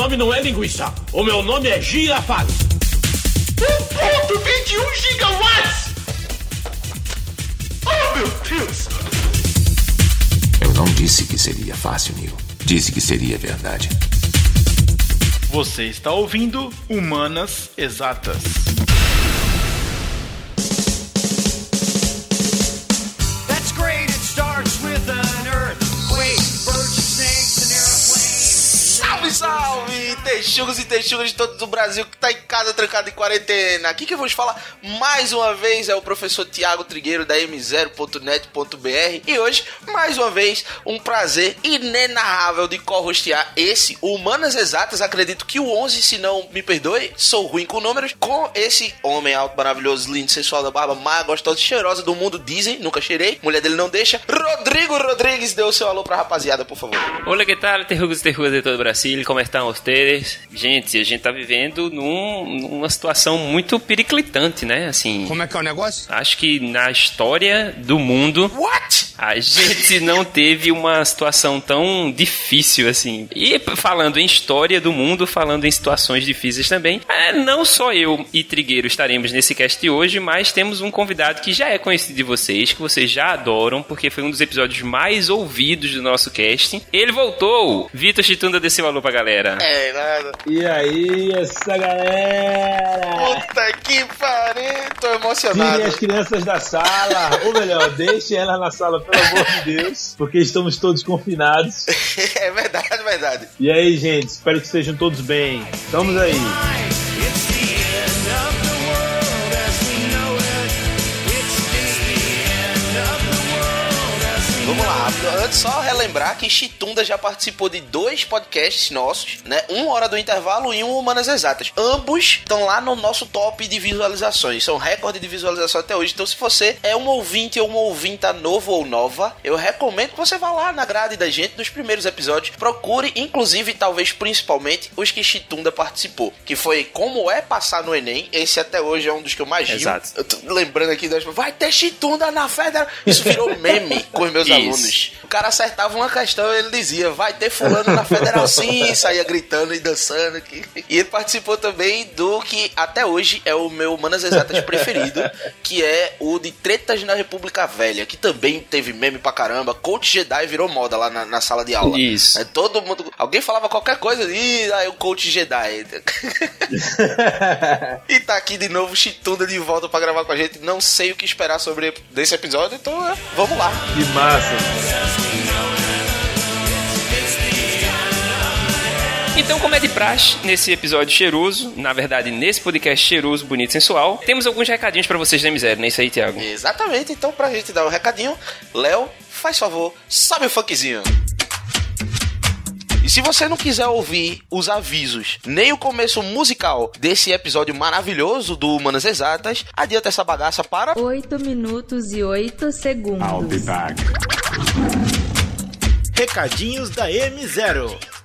nome não é linguiça. O meu nome é Girafales. 1.21 gigawatts! Oh, meu Deus! Eu não disse que seria fácil, Neil. Disse que seria verdade. Você está ouvindo Humanas Exatas. Texugos e texugas de todo o Brasil que tá em casa trancado em quarentena. Aqui que vou te falar mais uma vez é o professor Tiago Trigueiro da m0.net.br e hoje, mais uma vez, um prazer inenarrável de co-hostear esse Humanas Exatas. Acredito que o 11, se não me perdoe, sou ruim com números, com esse homem alto, maravilhoso, lindo, sensual da barba mais gostosa e cheirosa do mundo, dizem, nunca cheirei, mulher dele não deixa. Rodrigo Rodrigues, dê o seu alô pra rapaziada, por favor. Hola, ¿qué tal, terrugos e terrugas de todo o Brasil? Como estão vocês? Gente, a gente tá vivendo num- numa situação muito periclitante, né? Assim, Como é que é o negócio? acho que na história do mundo What? a gente não teve uma situação tão difícil assim. E falando em história do mundo, falando em situações difíceis também, é, não só eu e Trigueiro estaremos nesse cast hoje, mas temos um convidado que já é conhecido de vocês, que vocês já adoram, porque foi um dos episódios mais ouvidos do nosso casting. Ele voltou! Vitor Chitunda desceu alô pra galera. É, nada. E aí, essa galera? Puta que pariu, tô Tirem emocionado. as crianças da sala, ou melhor, deixem elas na sala, pelo amor de Deus, porque estamos todos confinados. é verdade, verdade. E aí, gente, espero que estejam todos bem. Estamos aí. Vamos lá. Antes, só relembrar que Chitunda já participou de dois podcasts nossos, né? Um Hora do Intervalo e um Humanas Exatas. Ambos estão lá no nosso top de visualizações. São recorde de visualização até hoje. Então, se você é um ouvinte ou uma ouvinta novo ou nova, eu recomendo que você vá lá na grade da gente nos primeiros episódios. Procure, inclusive, talvez principalmente, os que Chitunda participou. Que foi Como é Passar no Enem. Esse até hoje é um dos que eu mais rio. Exato. Eu tô lembrando aqui das. Vai ter chitunda na federal. Isso virou meme com os meus Isso. Alunos. O cara acertava uma questão e ele dizia: Vai ter fulano na federal sim. Saía gritando e dançando. aqui. E ele participou também do que até hoje é o meu Manas Exatas preferido, que é o de Tretas na República Velha, que também teve meme pra caramba. Coach Jedi virou moda lá na, na sala de aula. Isso. É, todo mundo. Alguém falava qualquer coisa, e aí o Coach Jedi. E tá aqui de novo Chitunda de volta pra gravar com a gente. Não sei o que esperar sobre desse episódio, então é, vamos lá. Que massa. Então, como é de praxe, nesse episódio cheiroso, na verdade, nesse podcast cheiroso, bonito sensual, temos alguns recadinhos pra vocês da miséria, não é isso aí, Thiago? Exatamente, então pra gente dar um recadinho, Léo, faz favor, sobe o funkzinho. E se você não quiser ouvir os avisos, nem o começo musical desse episódio maravilhoso do Humanas Exatas, adianta essa bagaça para 8 minutos e 8 segundos. Recadinhos da M0.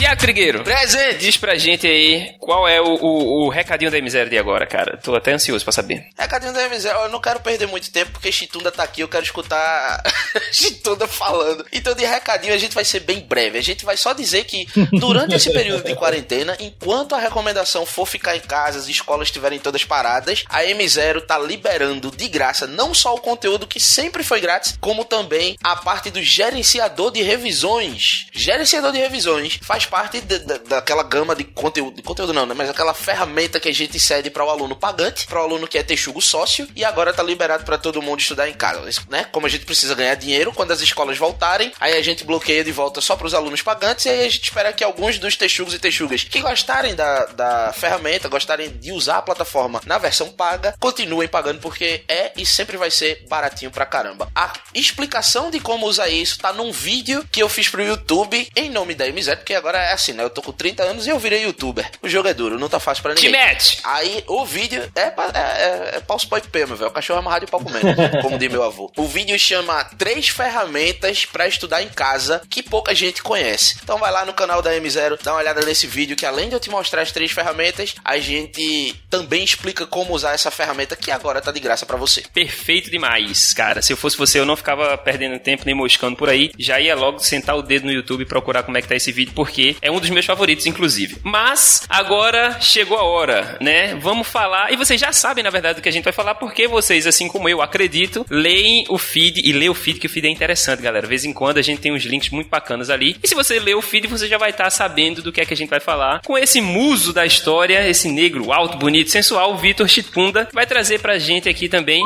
Tiago Trigueiro, presente. diz pra gente aí qual é o, o- o recadinho da miséria de agora, cara. Tô até ansioso pra saber. Recadinho da M0, eu não quero perder muito tempo porque Chitunda tá aqui, eu quero escutar Chitunda falando. Então, de recadinho, a gente vai ser bem breve. A gente vai só dizer que durante esse período de quarentena, enquanto a recomendação for ficar em casa, as escolas estiverem todas paradas, a M0 tá liberando de graça não só o conteúdo que sempre foi grátis, como também a parte do gerenciador de revisões. Gerenciador de revisões faz parte da- da- daquela gama de conteúdo, de conteúdo não, né? Mas aquela ferramenta que a gente cede para o aluno pagante, para o aluno que é texugo sócio, e agora tá liberado para todo mundo estudar em casa, né? Como a gente precisa ganhar dinheiro quando as escolas voltarem, aí a gente bloqueia de volta só para os alunos pagantes, e aí a gente espera que alguns dos texugos e texugas que gostarem da, da ferramenta, gostarem de usar a plataforma na versão paga, continuem pagando porque é e sempre vai ser baratinho pra caramba. A explicação de como usar isso tá num vídeo que eu fiz pro YouTube em nome da MZ, porque agora é assim, né? Eu tô com 30 anos e eu virei youtuber. O jogo é duro, não tá fácil pra Te ninguém. mete! Aí o vídeo é, é, é, é paus pó e pé, meu velho. O cachorro é amarrado e pau comendo, como diz meu avô. O vídeo chama Três Ferramentas pra Estudar em Casa que pouca gente conhece. Então vai lá no canal da M0, dá uma olhada nesse vídeo que além de eu te mostrar as três ferramentas, a gente também explica como usar essa ferramenta que agora tá de graça pra você. Perfeito demais, cara. Se eu fosse você, eu não ficava perdendo tempo nem moscando por aí. Já ia logo sentar o dedo no YouTube e procurar como é que tá esse vídeo, porque é um dos meus favoritos, inclusive. Mas agora chegou a hora, né? Vamos falar. E vocês já sabem, na verdade, do que a gente vai falar, porque vocês, assim como eu, acredito, leem o feed e lê o feed, que o feed é interessante, galera. De vez em quando a gente tem uns links muito bacanas ali. E se você ler o feed, você já vai estar sabendo do que é que a gente vai falar. Com esse muso da história, esse negro alto, bonito, sensual, Vitor Chitunda, vai trazer pra gente aqui também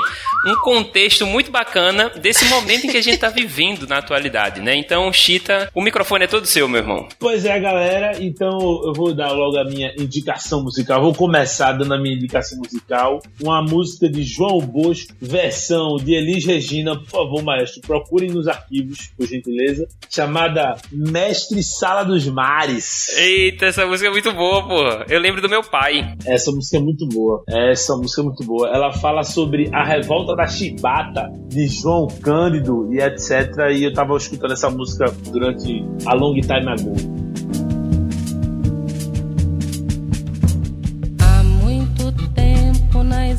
um contexto muito bacana desse momento em que a gente tá vivendo na atualidade, né? Então, Chita, o microfone é todo seu, meu irmão. Pois é, galera. Então eu vou dar logo a minha indicação musical. Vou começar dando a minha indicação musical. Uma música de João Bosco, versão de Elis Regina. Por favor, maestro, procurem nos arquivos, por gentileza. Chamada Mestre Sala dos Mares. Eita, essa música é muito boa, pô. Eu lembro do meu pai. Essa música é muito boa. Essa música é muito boa. Ela fala sobre a revolta da chibata de João Cândido e etc. E eu tava escutando essa música durante a long time ago.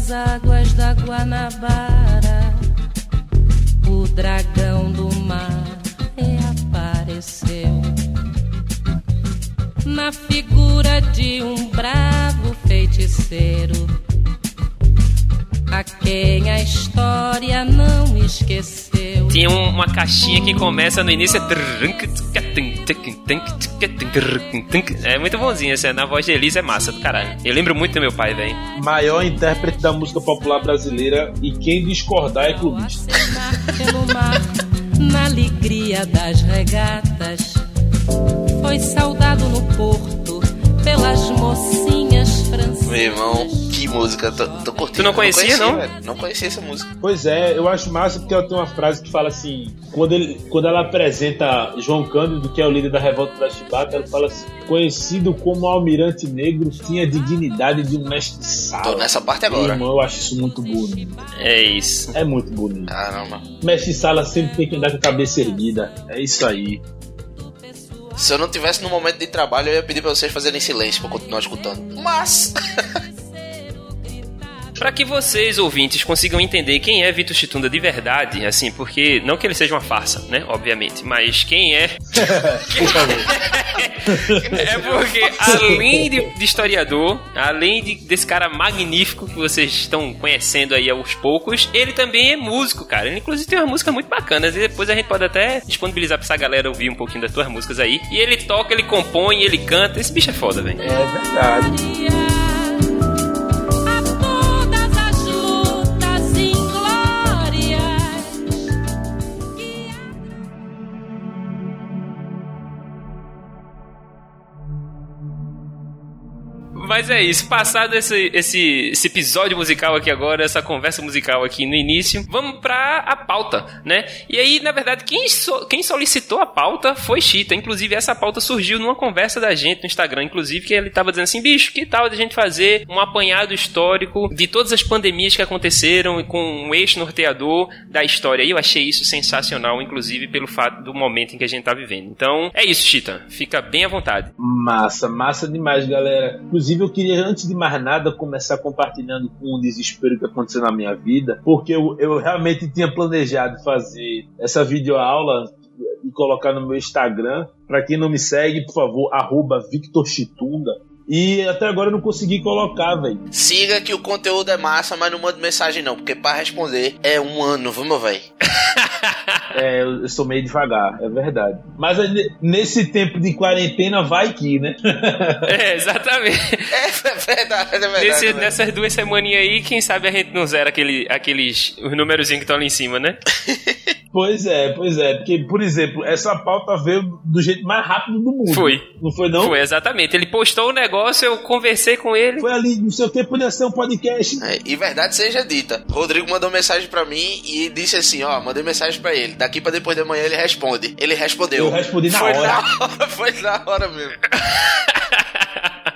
Nas águas da Guanabara, o dragão do mar reapareceu. Na figura de um bravo feiticeiro, a quem a história não esqueceu. Tinha um- uma caixinha que começa no início. É muito bonzinho, essa na voz de Elisa é massa do caralho. Eu lembro muito do meu pai, velho. Maior intérprete da música popular brasileira e quem discordar é clubista. Pelo mar, na alegria das regatas. Foi saudado no porto pelas mocinhas francesas. Meu irmão, música, tô, tô curtindo. Tu não conhecia, não? velho. Não conhecia essa música. Pois é, eu acho massa porque ela tem uma frase que fala assim: quando, ele, quando ela apresenta João Cândido, que é o líder da revolta da Chibata, ela fala assim: conhecido como Almirante Negro, tinha a dignidade de um mestre sala. Tô nessa parte agora. irmão, eu acho isso muito bonito. É isso. É muito bonito. Caramba. Mestre sala sempre tem que andar com a cabeça erguida. É isso aí. Se eu não tivesse no momento de trabalho, eu ia pedir pra vocês fazerem silêncio pra continuar escutando. Mas. Pra que vocês, ouvintes, consigam entender quem é Vitor Chitunda de verdade, assim, porque não que ele seja uma farsa, né? Obviamente, mas quem é. Por favor. É porque, além de, de historiador, além de- desse cara magnífico que vocês estão conhecendo aí aos poucos, ele também é músico, cara. Ele, inclusive, tem umas músicas muito bacanas. E depois a gente pode até disponibilizar pra essa galera ouvir um pouquinho das tuas músicas aí. E ele toca, ele compõe, ele canta. Esse bicho é foda, velho. É verdade. Mas é isso, passado esse, esse, esse episódio musical aqui agora, essa conversa musical aqui no início, vamos pra a pauta, né? E aí, na verdade, quem, so- quem solicitou a pauta foi Chita. Inclusive, essa pauta surgiu numa conversa da gente no Instagram, inclusive, que ele tava dizendo assim, bicho, que tal a gente fazer um apanhado histórico de todas as pandemias que aconteceram e com um eixo norteador da história. E eu achei isso sensacional, inclusive, pelo fato do momento em que a gente tá vivendo. Então, é isso, Chita. Fica bem à vontade. Massa, massa demais, galera. Inclusive, eu queria, antes de mais nada, começar compartilhando com um desespero que aconteceu na minha vida, porque eu, eu realmente tinha planejado fazer essa videoaula e colocar no meu Instagram. Pra quem não me segue, por favor, arroba Victor Chitunda. E até agora eu não consegui colocar, velho. Siga que o conteúdo é massa, mas não manda mensagem não, porque pra responder é um ano, meu velho? É, eu eu sou meio devagar, é verdade. Mas nesse tempo de quarentena, vai que, né? É, exatamente. É verdade, é verdade. Nesse- velho. nessas duas semaninhas aí, quem sabe a gente não zera aquele, aqueles os númerozinhos que estão ali em cima, né? Pois é, pois é. Porque, por exemplo, essa pauta veio do jeito mais rápido do mundo. Foi. Não foi, não? Foi, exatamente. Ele postou o negócio, eu conversei com ele. Foi ali, não sei o que, podia ser um podcast. É, e verdade seja dita. Rodrigo mandou mensagem pra mim e disse assim, ó, mandei mensagem pra ele. Daqui pra depois da manhã ele responde. Ele respondeu. Eu respondi na foi hora. Na hora. Foi na hora mesmo.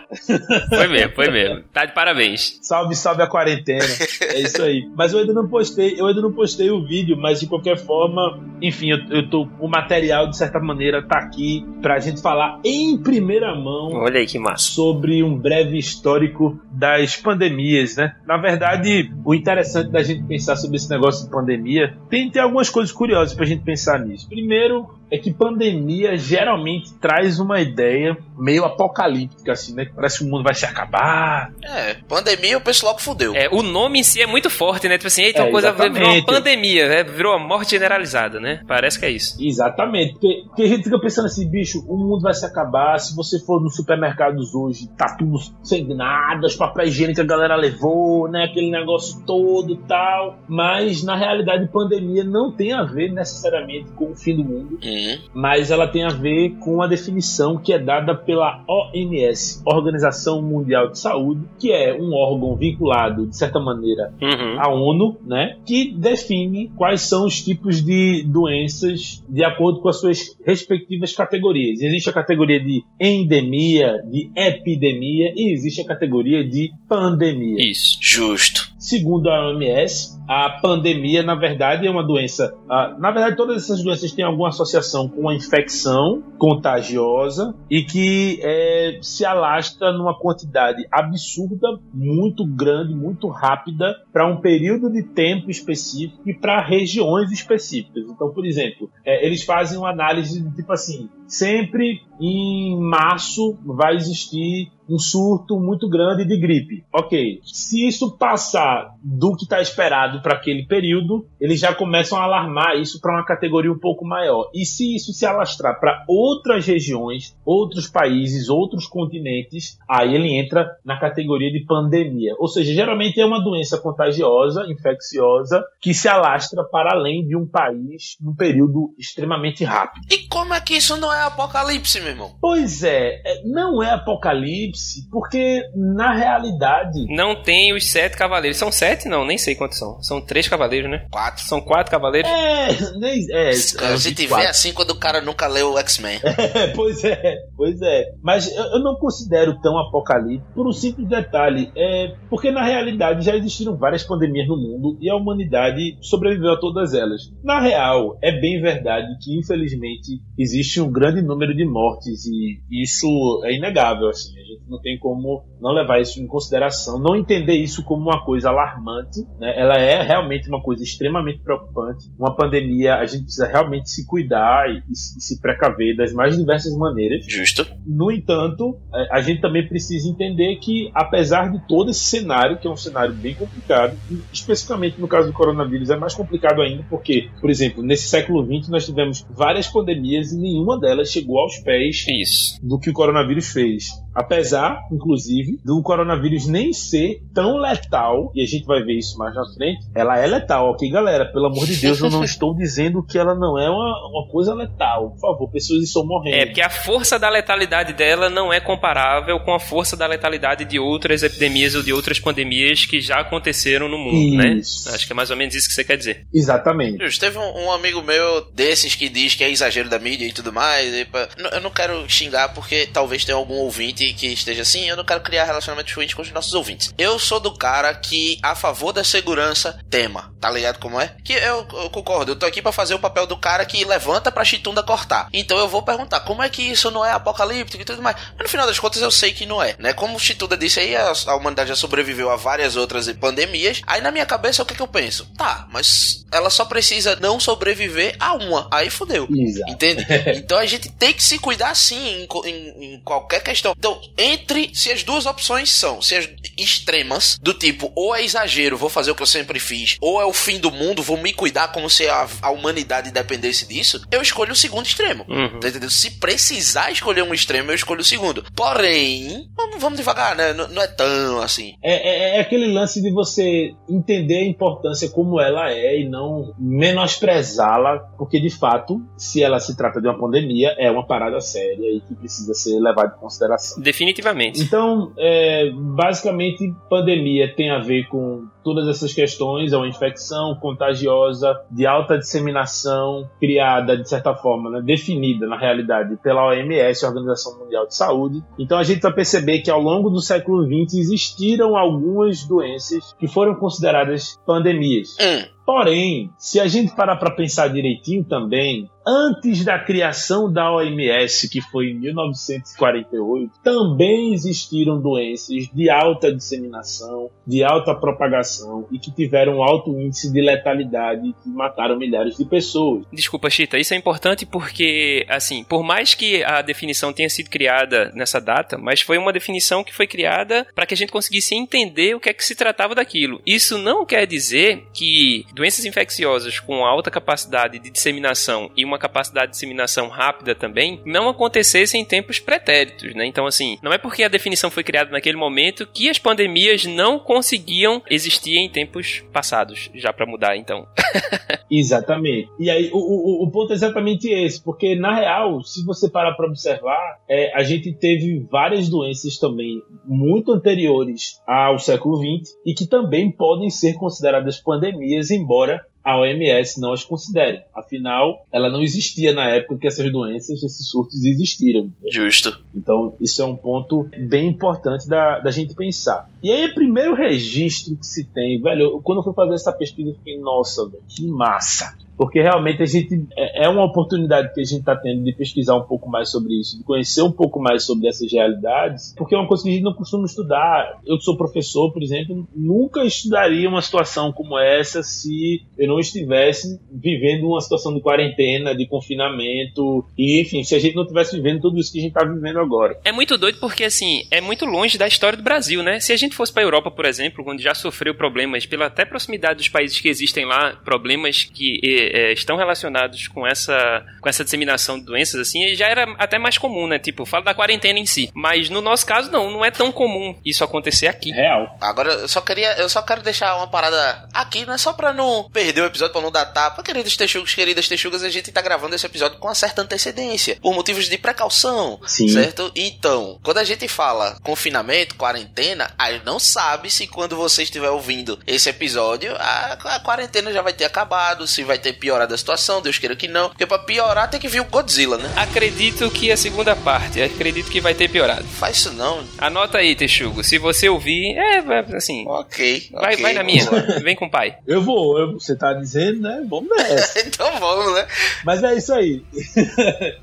Foi mesmo, foi mesmo. Tá de parabéns. Salve, salve a quarentena. É isso aí. Mas eu ainda não postei, eu ainda não postei o vídeo, mas de qualquer forma, enfim, eu, eu tô. O material, de certa maneira, tá aqui pra gente falar em primeira mão Olha aí que massa. sobre um breve histórico das pandemias, né? Na verdade, o interessante da gente pensar sobre esse negócio de pandemia tem, tem algumas coisas curiosas pra gente pensar nisso. Primeiro, é que pandemia geralmente traz uma ideia meio apocalíptica, assim, né? Parece que o mundo vai se acabar. É, pandemia o pessoal logo fudeu. É, o nome em si é muito forte, né? Tipo assim, eita, É, uma coisa virou uma exatamente. pandemia, né? Virou a morte generalizada, né? Parece que é isso. Exatamente, porque, porque a gente fica pensando assim, bicho, o mundo vai se acabar. Se você for nos supermercados hoje, tá tudo sem nada, os papéis higiênicos a galera levou, né? Aquele negócio todo e tal. Mas na realidade, pandemia não tem a ver necessariamente com o fim do mundo. Hum, mas ela tem a ver com a definição que é dada pela OMS, Organização Mundial de Saúde, que é um órgão vinculado, de certa maneira, Uhum. à ONU, né, que define quais são os tipos de doenças de acordo com as suas respectivas categorias. Existe a categoria de endemia, de epidemia e existe a categoria de pandemia. Isso. justo. Segundo a OMS, a pandemia, na verdade, é uma doença. na verdade, todas essas doenças têm alguma associação com uma infecção contagiosa e que eh, se alastra numa quantidade absurda, muito grande, muito rápida, para um período de tempo específico e para regiões específicas. Então, por exemplo, eh, eles fazem uma análise tipo assim: sempre em março vai existir um surto muito grande de gripe. Ok. Se isso passar do que está esperado para aquele período, eles já começam a alarmar isso para uma categoria um pouco maior. E se isso se alastrar para outras regiões, outros países, outros continentes, aí ele entra na categoria de pandemia. Ou seja, geralmente é uma doença contagiosa, infecciosa, que se alastra para além de um país num período extremamente rápido. E como é que isso não é apocalipse, meu irmão? Pois é, é, não é apocalipse, porque na realidade. Não tem os sete cavaleiros. São sete? Não, nem sei quantos são. São três cavaleiros, né? Quatro. São quatro cavaleiros? É, nem, é, A gente vê assim quando o cara nunca leu o X-Men. É, pois é, pois é. Mas eu, eu não considero tão apocalíptico por um simples detalhe. É, porque na realidade já existiram várias pandemias no mundo e a humanidade sobreviveu a todas elas. Na real, é bem verdade que infelizmente existe um grande número de mortes e isso é inegável. Assim, a gente não tem como não levar isso em consideração, não entender isso como uma coisa alarmante. Né? Ela é realmente uma coisa extremamente preocupante. Uma pandemia, a gente precisa realmente se cuidar e, e se precaver das mais diversas maneiras. Justo. No entanto, é, a gente também precisa entender que, apesar de todo esse cenário, que é um cenário bem complicado, especificamente no caso do coronavírus é mais complicado ainda, porque, por exemplo, nesse século XX nós tivemos várias pandemias e nenhuma delas chegou aos pés Isso. do que o coronavírus fez. Apesar, inclusive, do coronavírus nem ser tão letal, e a gente vai ver isso mais na frente, ela é letal, ok, galera? Pelo amor de Deus, eu não estou dizendo que ela não é uma, uma coisa letal. Por favor, pessoas estão morrendo. É, porque a força da letalidade dela não é comparável com a força da letalidade de outras epidemias ou de outras pandemias que já aconteceram no mundo, Isso. né? Acho que é mais ou menos isso que você quer dizer. Exatamente. Justo. Teve um, um amigo meu desses que diz que é exagero da mídia e tudo mais. e eu não quero xingar porque talvez tenha algum ouvinte que esteja assim. Eu não quero criar relacionamentos ruins com os nossos ouvintes. Eu sou do cara que, a favor da segurança, tema. Tá ligado como é? Que eu, eu concordo. Eu tô aqui pra fazer o papel do cara que levanta pra chitunda cortar. Então eu vou perguntar como é que isso não é apocalíptico e tudo mais. Mas no final das contas eu sei que não é, né? Como o Chituda disse aí, a, a humanidade já sobreviveu a várias outras pandemias. Aí na minha cabeça o que, que eu penso? Tá, mas ela só precisa não sobreviver a uma. Aí fodeu. Entende? Então a gente tem que se cuidar sim em, em- em qualquer questão. Então, entre se as duas opções são, se as extremas, do tipo, ou é exagero, vou fazer o que eu sempre fiz, ou é o fim do mundo, vou me cuidar como se a, a humanidade dependesse disso, eu escolho o segundo extremo. Uhum. Tá entendendo? Se precisar escolher um extremo, eu escolho o segundo. Porém, vamos, vamos devagar, né? Não, não é tão assim. É, é- é aquele lance de você entender a importância como ela é e não menosprezá-la, porque de fato, se ela se trata de uma pandemia, é uma parada séria e que precisa ser levada em consideração. Definitivamente. Então, é, basicamente, pandemia tem a ver com todas essas questões, é uma infecção contagiosa de alta disseminação, criada, de certa forma, né, definida, na realidade, pela OMS, Organização Mundial de Saúde. Então a gente vai perceber que ao longo do século XX existiram algumas doenças que foram consideradas pandemias. Hum. Porém, se a gente parar para pensar direitinho também, antes da criação da OMS, que foi em 1948, também existiram doenças de alta disseminação, de alta propagação e que tiveram alto índice de letalidade que mataram milhares de pessoas. Desculpa, Chita, isso é importante porque, assim, por mais que a definição tenha sido criada nessa data, mas foi uma definição que foi criada para que a gente conseguisse entender o que é que se tratava daquilo. Isso não quer dizer que doenças infecciosas com alta capacidade de disseminação e uma capacidade de disseminação rápida também não acontecessem em tempos pretéritos, né? Então, assim, não é porque a definição foi criada naquele momento que as pandemias não conseguiam existir em tempos passados, já para mudar, então. Exatamente. E aí o, o, o ponto é exatamente esse, porque na real, se você parar para observar, é, a gente teve várias doenças também muito anteriores ao século XX e que também podem ser consideradas pandemias, embora a OMS não as considere. Afinal, ela não existia na época que essas doenças, esses surtos existiram. Justo. Então, isso é um ponto bem importante da, da gente pensar. E aí, primeiro registro que se tem, velho, eu- quando eu fui fazer essa pesquisa, eu fiquei, nossa, velho, que massa. Porque realmente a gente é é uma oportunidade que a gente está tendo de pesquisar um pouco mais sobre isso, de conhecer um pouco mais sobre essas realidades, porque é uma coisa que a gente não costuma estudar. Eu que sou professor, por exemplo, nunca estudaria uma situação como essa se eu não estivesse vivendo uma situação de quarentena, de confinamento, e enfim, se a gente não estivesse vivendo tudo isso que a gente está vivendo agora. É muito doido porque, assim, é muito longe da história do Brasil, né? Se a gente fosse pra Europa, por exemplo, onde já sofreu problemas pela até proximidade dos países que existem lá, problemas que eh, estão relacionados com essa, com essa disseminação de doenças, assim, já era até mais comum, né? Tipo, fala da quarentena em si. Mas no nosso caso, não, não é tão comum isso acontecer aqui. Real. Agora, eu só queria, eu só quero deixar uma parada aqui, não é só pra não perder o episódio, pra não dar tapa. Queridos texugos, queridas texugas, a gente tá gravando esse episódio com uma certa antecedência, por motivos de precaução, Sim. certo? Então, quando a gente fala confinamento, quarentena, não sabe se quando você estiver ouvindo esse episódio, a, a quarentena já vai ter acabado, se vai ter piorado a situação, Deus queira que não, porque pra piorar tem que vir o Godzilla, né? Acredito que a segunda parte, acredito que vai ter piorado. Faz isso não. Anota aí, Texugo. Se você ouvir, é, vai, assim, Ok. vai, ok, vai na minha. lá. Vem com o pai. Eu vou, eu- você tá dizendo, né? Vamos nessa. então vamos, né? Mas é isso aí.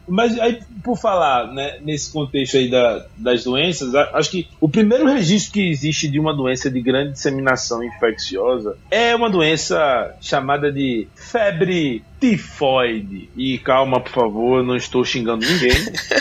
Mas aí, por falar né, nesse contexto aí da- das doenças, acho que o primeiro registro que existe de uma doença de grande disseminação infecciosa é uma doença chamada de febre tifoide. E calma, por favor, eu não estou xingando ninguém.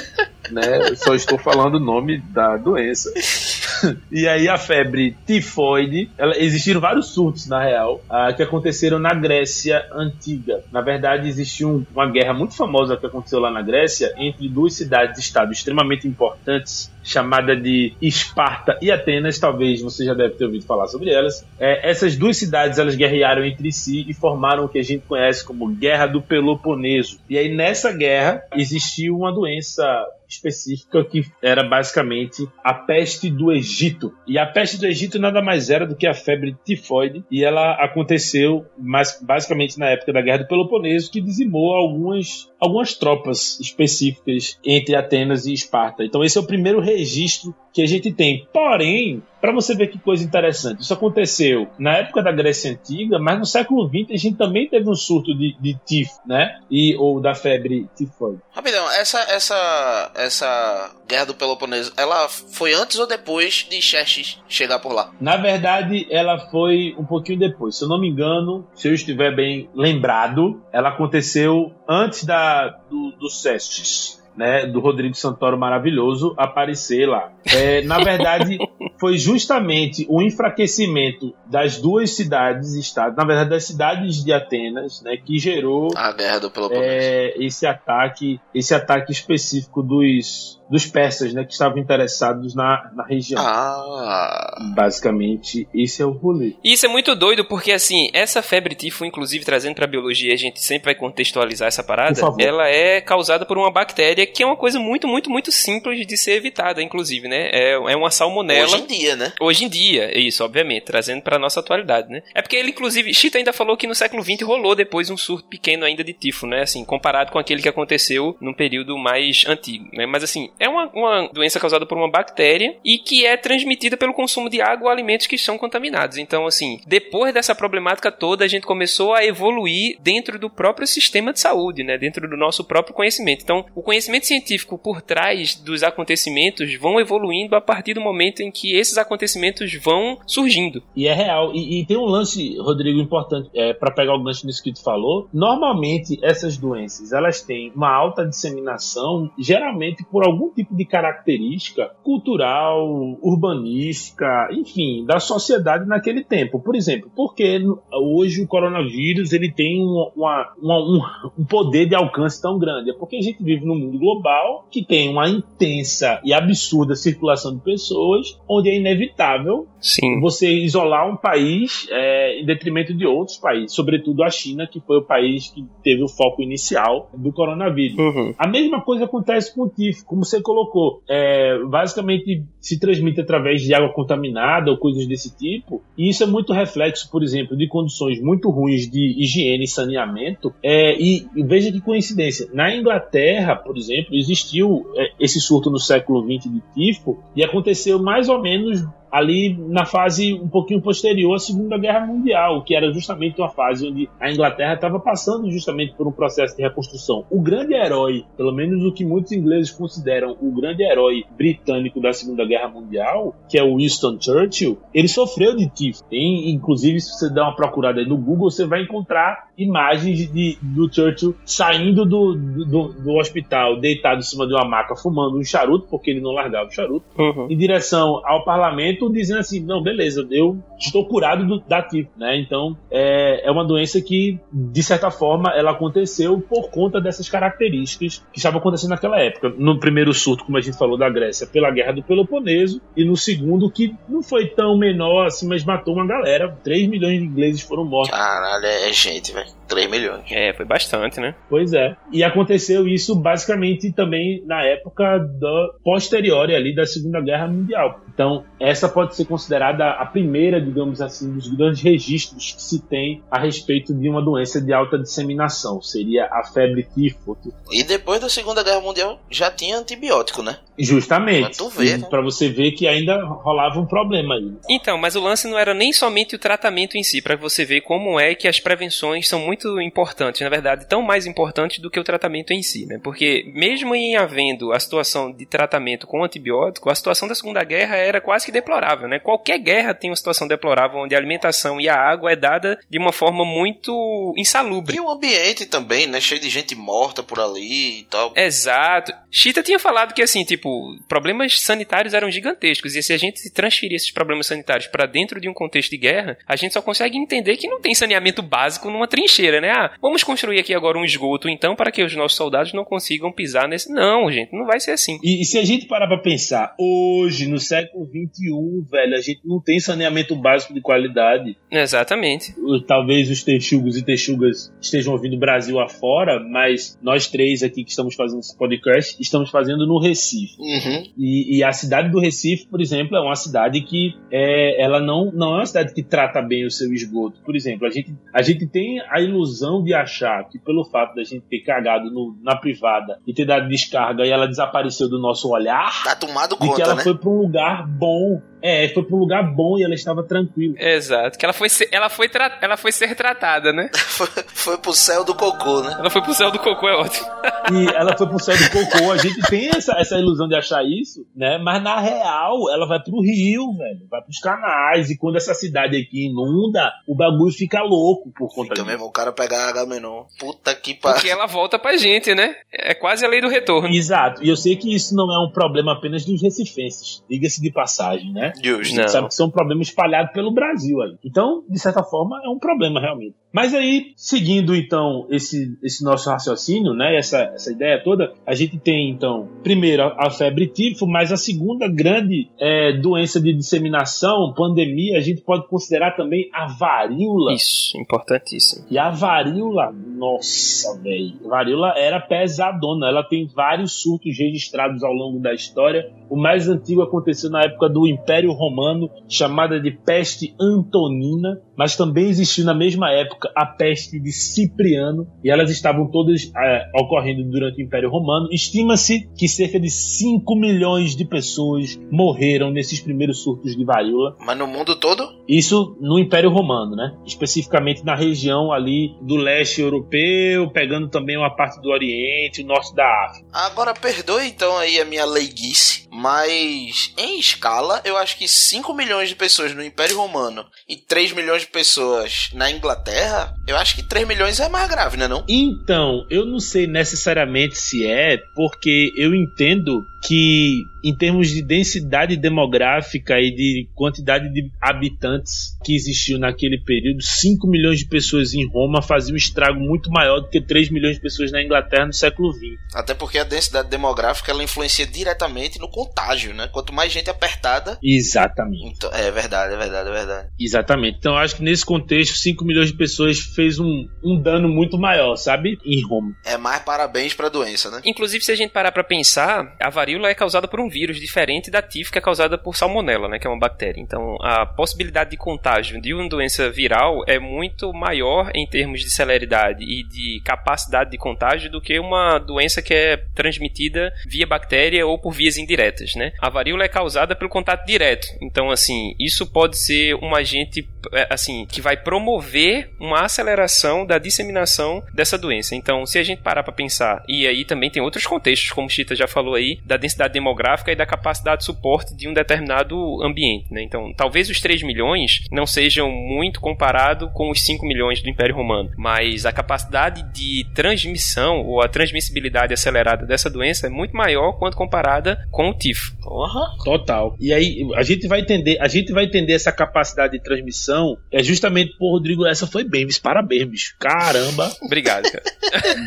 né? Eu só estou falando o nome da doença. E aí a febre tifoide, ela, existiram vários surtos na real, ah, que aconteceram na Grécia antiga. Na verdade, existiu um- uma guerra muito famosa que aconteceu lá na Grécia entre duas cidades-estado extremamente importantes, chamada de Esparta e Atenas. Talvez você já deve ter ouvido falar sobre elas. É, essas duas cidades elas guerrearam entre si e formaram o que a gente conhece como Guerra do Peloponeso. E aí nessa guerra existiu uma doença específica que era basicamente a peste do Egito. E a peste do Egito nada mais era do que a febre tifoide, e ela aconteceu mais, basicamente na época da Guerra do Peloponeso, que dizimou algumas, algumas tropas específicas entre Atenas e Esparta. Então esse é o primeiro registro que a gente tem. Porém, para você ver que coisa interessante, isso aconteceu na época da Grécia Antiga, mas no século XX a gente também teve um surto de, de tifo, né? E, ou da febre tifoide. Rapidão, essa, essa, essa guerra do Peloponeso, ela foi antes ou depois de Xerxes chegar por lá? Na verdade, ela foi um pouquinho depois. Se eu não me engano, se eu estiver bem lembrado, ela aconteceu antes da, do, do Cestes. Né, do Rodrigo Santoro maravilhoso aparecer lá. É, na verdade, foi justamente o enfraquecimento das duas cidades estados, na verdade das cidades de Atenas, né, que gerou A guerra do Peloponeso. é, esse ataque, esse ataque específico dos, dos persas, né, que estavam interessados na, na região. Ah. Basicamente, esse é o rolê. E isso é muito doido porque, assim, essa febre tifo, inclusive trazendo pra biologia, a gente sempre vai contextualizar essa parada, ela é causada por uma bactéria que é uma coisa muito, muito, muito simples de ser evitada, inclusive, né? É, é uma salmonela. Em dia, né? Hoje em dia, isso, obviamente, trazendo pra nossa atualidade, né? É porque ele, inclusive, Chita ainda falou que no século XX rolou depois um surto pequeno ainda de tifo, né? Assim, comparado com aquele que aconteceu num período mais antigo, né? Mas assim, é uma, uma doença causada por uma bactéria e que é transmitida pelo consumo de água ou alimentos que são contaminados. Então, assim, depois dessa problemática toda, a gente começou a evoluir dentro do próprio sistema de saúde, né? Dentro do nosso próprio conhecimento. Então, o conhecimento científico por trás dos acontecimentos vão evoluindo a partir do momento em que esses acontecimentos vão surgindo. E é real. E, e tem um lance, Rodrigo, importante é, para pegar o gancho nisso que tu falou. Normalmente, essas doenças elas têm uma alta disseminação, geralmente por algum tipo de característica cultural, urbanística, enfim, da sociedade naquele tempo. Por exemplo, porque hoje o coronavírus ele tem uma- uma- um, um poder de alcance tão grande? É porque a gente vive num mundo global que tem uma intensa e absurda circulação de pessoas, onde é inevitável Sim. você isolar um país é, em detrimento de outros países, sobretudo a China, que foi o país que teve o foco inicial do coronavírus. Uhum. A mesma coisa acontece com o tifo, como você colocou. É, basicamente se transmite através de água contaminada ou coisas desse tipo. E isso é muito reflexo, por exemplo, de condições muito ruins de higiene e saneamento. É, e, e veja que coincidência. Na Inglaterra, por exemplo, existiu é, esse surto no século XX de tifo e aconteceu mais ou menos menos ali na fase um pouquinho posterior à Segunda Guerra Mundial, que era justamente uma fase onde a Inglaterra estava passando justamente por um processo de reconstrução. O grande herói, pelo menos o que muitos ingleses consideram o grande herói britânico da Segunda Guerra Mundial, que é o Winston Churchill, ele sofreu de tifo. Tem, inclusive, se você der uma procurada aí no Google, você vai encontrar imagens de, do Churchill saindo do, do, do hospital, deitado em cima de uma maca, fumando um charuto, porque ele não largava o charuto, Uhum. em direção ao parlamento, dizendo assim: não, beleza, eu estou curado do, da tifo, né? Então é, é uma doença que, de certa forma, ela aconteceu por conta dessas características que estavam acontecendo naquela época. No primeiro surto, como a gente falou da Grécia, pela Guerra do Peloponeso, e no segundo, que não foi tão menor assim, mas matou uma galera. 3 milhões de ingleses foram mortos. Caralho, é gente, velho. 3 milhões. É, foi bastante, né? Pois é. E aconteceu isso basicamente também na época da posterior ali da Segunda Guerra Mundial. Então, essa pode ser considerada a primeira, digamos assim, dos grandes registros que se tem a respeito de uma doença de alta disseminação. Seria a febre tifo. E depois da Segunda Guerra Mundial já tinha antibiótico, né? Justamente. Pra tu ver, né? Pra você ver que ainda rolava um problema aí. Então, mas o lance não era nem somente o tratamento em si, para você ver como é que as prevenções são muito importantes, na verdade, tão mais importantes do que o tratamento em si, né? Porque mesmo em havendo a situação de tratamento com antibiótico, a situação da Segunda Guerra era quase que deplorável, né? Qualquer guerra tem uma situação deplorável onde a alimentação e a água é dada de uma forma muito insalubre. E o ambiente também, né? Cheio de gente morta por ali e tal. Exato. Chita tinha falado que, assim, tipo, problemas sanitários eram gigantescos. E se a gente transferir esses problemas sanitários para dentro de um contexto de guerra, a gente só consegue entender que não tem saneamento básico numa trincheira, né? Ah, vamos construir aqui agora um esgoto, então, para que os nossos soldados não consigam pisar nesse. Não, gente, não vai ser assim. E, e se a gente parar pra pensar, hoje, no século XXI, velho, a gente não tem saneamento básico de qualidade. Exatamente. talvez os texugos e texugas estejam ouvindo Brasil afora, mas nós três aqui que estamos fazendo esse podcast estamos fazendo no Recife. Uhum. E, e a cidade do Recife, por exemplo, é uma cidade que é, ela não, não é uma cidade que trata bem o seu esgoto. Por exemplo, a gente, a gente tem a ilusão de achar que pelo fato da gente ter cagado no- na privada e ter dado descarga e ela desapareceu do nosso olhar, Tá tomado de que conta, ela né? foi para um lugar bom. É, foi para um lugar bom e ela estava tranquila. Exato. Que ela foi ser, ela foi, tra- ela foi ser tratada, né? Foi, foi pro céu do cocô, né? Ela foi pro céu do cocô, é ótimo. e ela foi pro céu do cocô. A gente tem essa, essa ilusão de achar isso, né? Mas na real, ela vai pro rio, velho. Vai pros canais. E quando essa cidade aqui inunda, o bagulho fica louco por conta disso. mesmo, o cara pegar H menor. Puta que pariu. Porque ela volta pra gente, né? É quase a lei do retorno. Exato. E eu sei que isso não é um problema apenas dos recifenses. Diga-se de passagem, né? Justo. Não. sabe que são problemas espalhados pelo Brasil aí. Então, de certa forma, é um problema realmente. Mas aí, seguindo então esse, esse nosso raciocínio, né, essa, essa ideia toda, a gente tem então, primeiro a, a febre tifo, mas a segunda grande é, doença de disseminação, pandemia, a gente pode considerar também a varíola. Isso, importantíssimo. E a varíola, nossa, velho. A varíola era pesadona. Ela tem vários surtos registrados ao longo da história. O mais antigo aconteceu na época do Império Romano, chamada de peste antonina, mas também existiu na mesma época a peste de Cipriano, e elas estavam todas eh, ocorrendo durante o Império Romano. Estima-se que cerca de 5 milhões de pessoas morreram nesses primeiros surtos de varíola. Mas no mundo todo? Isso no Império Romano, né? Especificamente na região ali do leste europeu, pegando também uma parte do Oriente, o norte da África. Agora, perdoe então aí a minha leiguice, mas em escala, eu acho que 5 milhões de pessoas no Império Romano e 3 milhões de pessoas na Inglaterra, eu acho que 3 milhões é mais grave, né não? Então, eu não sei necessariamente se é, porque eu entendo que em termos de densidade demográfica e de quantidade de habitantes que existiu naquele período, 5 milhões de pessoas em Roma faziam um estrago muito maior do que 3 milhões de pessoas na Inglaterra no século XX. Até porque a densidade demográfica ela influencia diretamente no contágio, né? Quanto mais gente apertada. Exatamente. Então, é verdade, é verdade, é verdade. Exatamente. Então eu acho que nesse contexto, 5 milhões de pessoas fez um, um dano muito maior, sabe? Em Roma. É mais parabéns pra doença, né? Inclusive, se a gente parar pra pensar, a varíola é causada por um vírus diferente da tifo, que é causada por salmonela, né, que é uma bactéria. Então, a possibilidade de contágio de uma doença viral é muito maior em termos de celeridade e de capacidade de contágio do que uma doença que é transmitida via bactéria ou por vias indiretas, né? A varíola é causada pelo contato direto. Então, assim, isso pode ser um agente assim que vai promover uma aceleração da disseminação dessa doença. Então, se a gente parar para pensar, e aí também tem outros contextos, como o Chita já falou aí, da densidade demográfica e da capacidade de suporte de um determinado ambiente, né? Então, talvez os 3 milhões não sejam muito comparado com os 5 milhões do Império Romano, mas a capacidade de transmissão ou a transmissibilidade acelerada dessa doença é muito maior quando comparada com o tifo. Porra. Total. E aí a gente vai entender, a gente vai entender essa capacidade de transmissão é justamente por Rodrigo, essa foi bem, bicho, parabéns, bicho. Caramba, Obrigado, cara.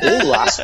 golaço.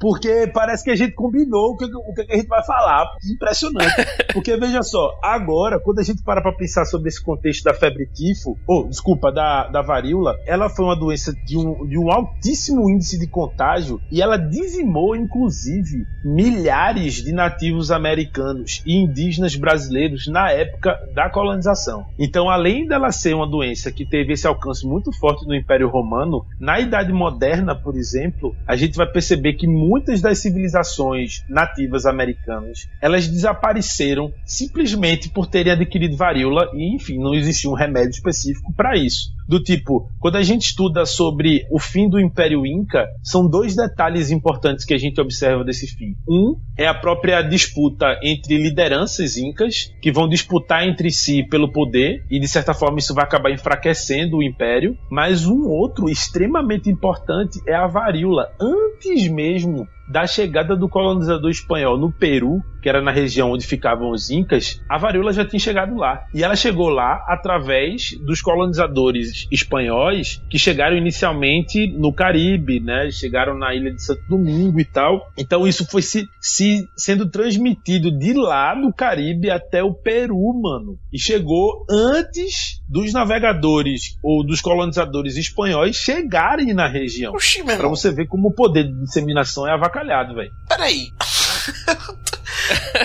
Porque parece que a gente combinou o que, o que a gente vai falar. Impressionante. Porque veja só, agora, quando a gente para pra pensar sobre esse contexto da febre tifo, ou desculpa, da, da varíola, ela foi uma doença de um, de um altíssimo índice de contágio e ela dizimou, inclusive, milhares de nativos americanos e indígenas brasileiros na época da colonização. Então, além dela ser uma doença que teve esse alcance muito forte no Império Romano, na Idade Moderna, por exemplo, a gente vai perceber que muitas das civilizações nativas americanas elas desapareceram simplesmente por terem adquirido varíola e, enfim, não existia um remédio específico para isso. Do tipo, quando a gente estuda sobre o fim do Império Inca, são dois detalhes importantes que a gente observa desse fim. Um é a própria disputa entre lideranças incas, que vão disputar entre si pelo poder, e de certa forma isso vai acabar enfraquecendo o Império. Mas um outro extremamente importante é a varíola. Antes mesmo da chegada do colonizador espanhol no Peru, que era na região onde ficavam os incas, a varíola já tinha chegado lá. E ela chegou lá através dos colonizadores espanhóis que chegaram inicialmente no Caribe, né? Chegaram na ilha de Santo Domingo e tal. Então isso foi se, se sendo transmitido de lá do Caribe até o Peru, mano. E chegou antes dos navegadores ou dos colonizadores espanhóis chegarem na região. Oxi, meu Pra você ver como o poder de disseminação é avacalhado, velho. Peraí.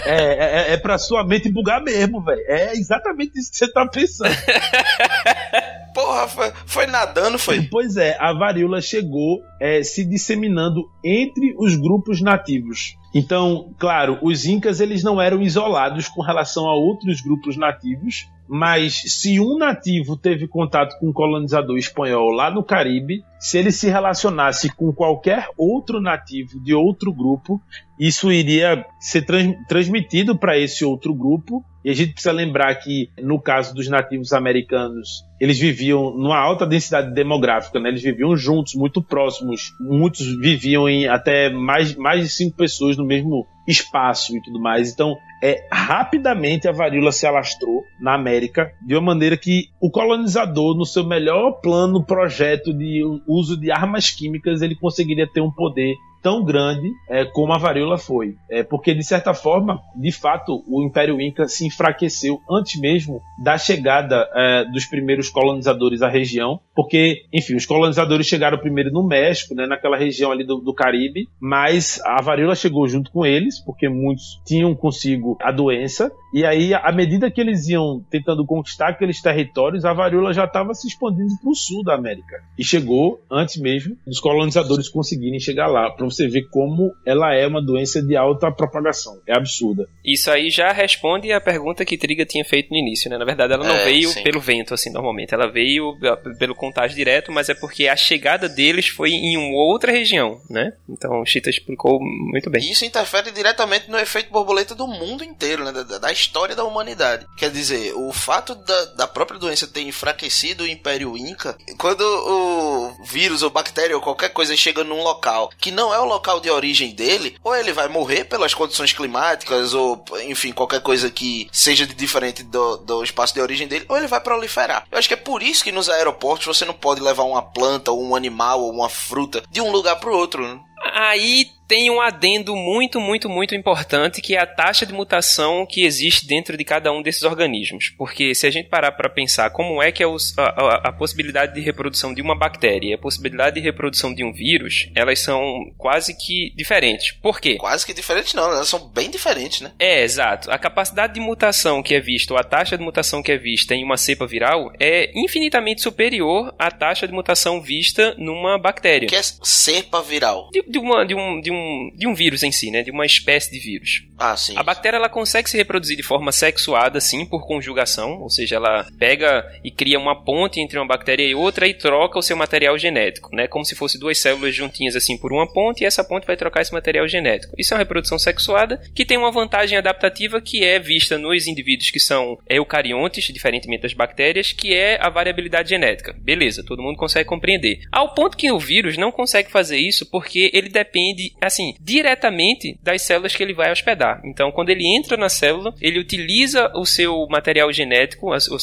É, é, é pra sua mente bugar mesmo, velho. É exatamente isso que você tá pensando. Porra, foi, foi nadando, foi. Pois é, a varíola chegou é, se disseminando entre os grupos nativos. Então, claro, os incas eles não eram isolados com relação a outros grupos nativos, mas se um nativo teve contato com um colonizador espanhol lá no Caribe, se ele se relacionasse com qualquer outro nativo de outro grupo, isso iria ser trans- transmitido para esse outro grupo. E a gente precisa lembrar que, no caso dos nativos americanos, eles viviam numa alta densidade demográfica, né? Eles viviam juntos, muito próximos. Muitos viviam em até mais, mais de cinco pessoas no mesmo espaço e tudo mais. Então, é, rapidamente a varíola se alastrou na América de uma maneira que o colonizador, no seu melhor plano, projeto de uso de armas químicas, ele conseguiria ter um poder tão grande é, como a varíola foi. É, porque, de certa forma, de fato, o Império Inca se enfraqueceu antes mesmo da chegada é, dos primeiros colonizadores à região. Porque, enfim, os colonizadores chegaram primeiro no México, né, naquela região ali do, do Caribe, mas a varíola chegou junto com eles, porque muitos tinham consigo a doença. E aí, à medida que eles iam tentando conquistar aqueles territórios, a varíola já estava se expandindo para o sul da América. E chegou antes mesmo dos colonizadores conseguirem chegar lá. Para você ver como ela é uma doença de alta propagação. É absurda. Isso aí já responde a pergunta que Triga tinha feito no início, né? Na verdade, ela não É, veio sim. pelo vento, assim, normalmente. Ela veio uh, pelo contágio direto, mas é porque a chegada deles foi em uma outra região, né? Então, o Chita explicou muito bem. E isso interfere diretamente no efeito borboleta do mundo inteiro, né? Da, da história da humanidade. Quer dizer, o fato da, da própria doença ter enfraquecido o Império Inca, quando o vírus ou bactéria ou qualquer coisa chega num local que não é o local de origem dele, ou ele vai morrer pelas condições climáticas, ou enfim, qualquer coisa que seja de diferente do, do espaço de origem dele, ou ele vai proliferar. Eu acho que é por isso que nos aeroportos você não pode levar uma planta, ou um animal, ou uma fruta de um lugar pro outro, né? Aí tem um adendo muito, muito, muito importante que é a taxa de mutação que existe dentro de cada um desses organismos. Porque se a gente parar para pensar como é que é os- a, a- a possibilidade de reprodução de uma bactéria e a possibilidade de reprodução de um vírus, elas são quase que diferentes. Por quê? Quase que diferentes não, elas são bem diferentes, né? É, exato. A capacidade de mutação que é vista, ou a taxa de mutação que é vista em uma cepa viral, é infinitamente superior à taxa de mutação vista numa bactéria. Que é cepa viral. De, de uma, de, um, de, um, de um vírus em si, né? De uma espécie de vírus. Ah, sim. A bactéria ela consegue se reproduzir de forma sexuada, sim, por conjugação, ou seja, ela pega e cria uma ponte entre uma bactéria e outra e troca o seu material genético, né? Como se fosse duas células juntinhas assim por uma ponte e essa ponte vai trocar esse material genético. Isso é uma reprodução sexuada que tem uma vantagem adaptativa que é vista nos indivíduos que são eucariontes, diferentemente das bactérias, que é a variabilidade genética. Beleza, todo mundo consegue compreender. Ao ponto que o vírus não consegue fazer isso porque ele depende, assim, diretamente das células que ele vai hospedar. Então, quando ele entra na célula, ele utiliza o seu material genético, o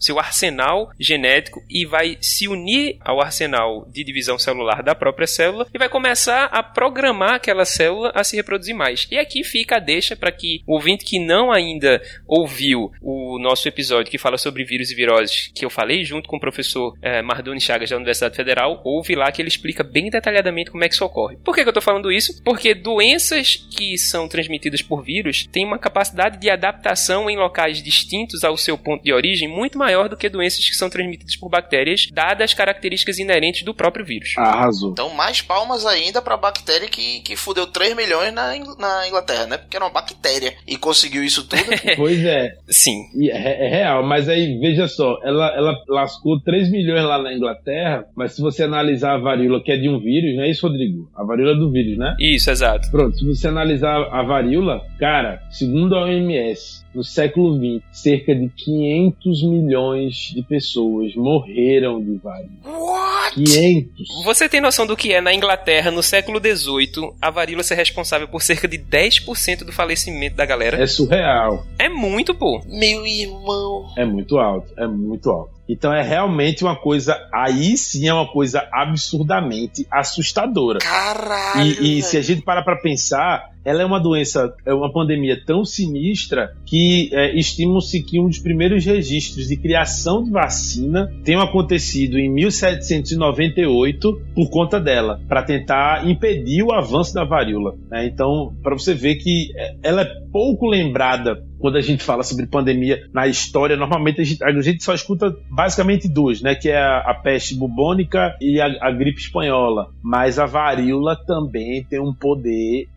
seu arsenal genético e vai se unir ao arsenal de divisão celular da própria célula e vai começar a programar aquela célula a se reproduzir mais. E aqui fica a deixa para que o ouvinte que não ainda ouviu o nosso episódio que fala sobre vírus e viroses, que eu falei junto com o professor eh, Mardoni Chagas da Universidade Federal, ouve lá que ele explica bem detalhadamente como é que isso ocorre. Por que, que eu estou falando isso? Porque doenças que são transmitidas por vírus têm uma capacidade de adaptação em locais distintos ao seu ponto de origem muito maior do que doenças que são transmitidas por bactérias, dadas as características inerentes do próprio vírus. Arrasou. Então, mais palmas ainda pra bactéria que, que fudeu 3 milhões na, na Inglaterra, né? Porque era uma bactéria e conseguiu isso tudo. Pois é. Sim. E é, é real, mas aí veja só, ela, ela lascou 3 milhões lá na Inglaterra, mas se você analisar a varíola, que é de um vírus, não é isso, Rodrigo? A varíola é do vírus, né? Isso, exato. Pronto, se você analisar a varíola, cara, segundo a OMS, no século XX, cerca de 500 milhões de pessoas morreram de varíola. What? 500! Você tem noção do que é na Inglaterra, no século XVIII, a varíola ser responsável por cerca de 10% do falecimento da galera? É surreal. É muito, pô. Meu irmão. É muito alto, é muito alto. Então é realmente uma coisa, aí sim é uma coisa absurdamente assustadora. Caralho. E, e se a gente parar para pensar, ela é uma doença, é uma pandemia tão sinistra que é, estimam-se que um dos primeiros registros de criação de vacina tenham acontecido em 1798 por conta dela, para tentar impedir o avanço da varíola. né? Então, para você ver que é, ela é pouco lembrada quando a gente fala sobre pandemia na história, normalmente a gente, a gente só escuta basicamente duas, né? Que é a, a peste bubônica e a, a gripe espanhola. Mas a varíola também tem um poder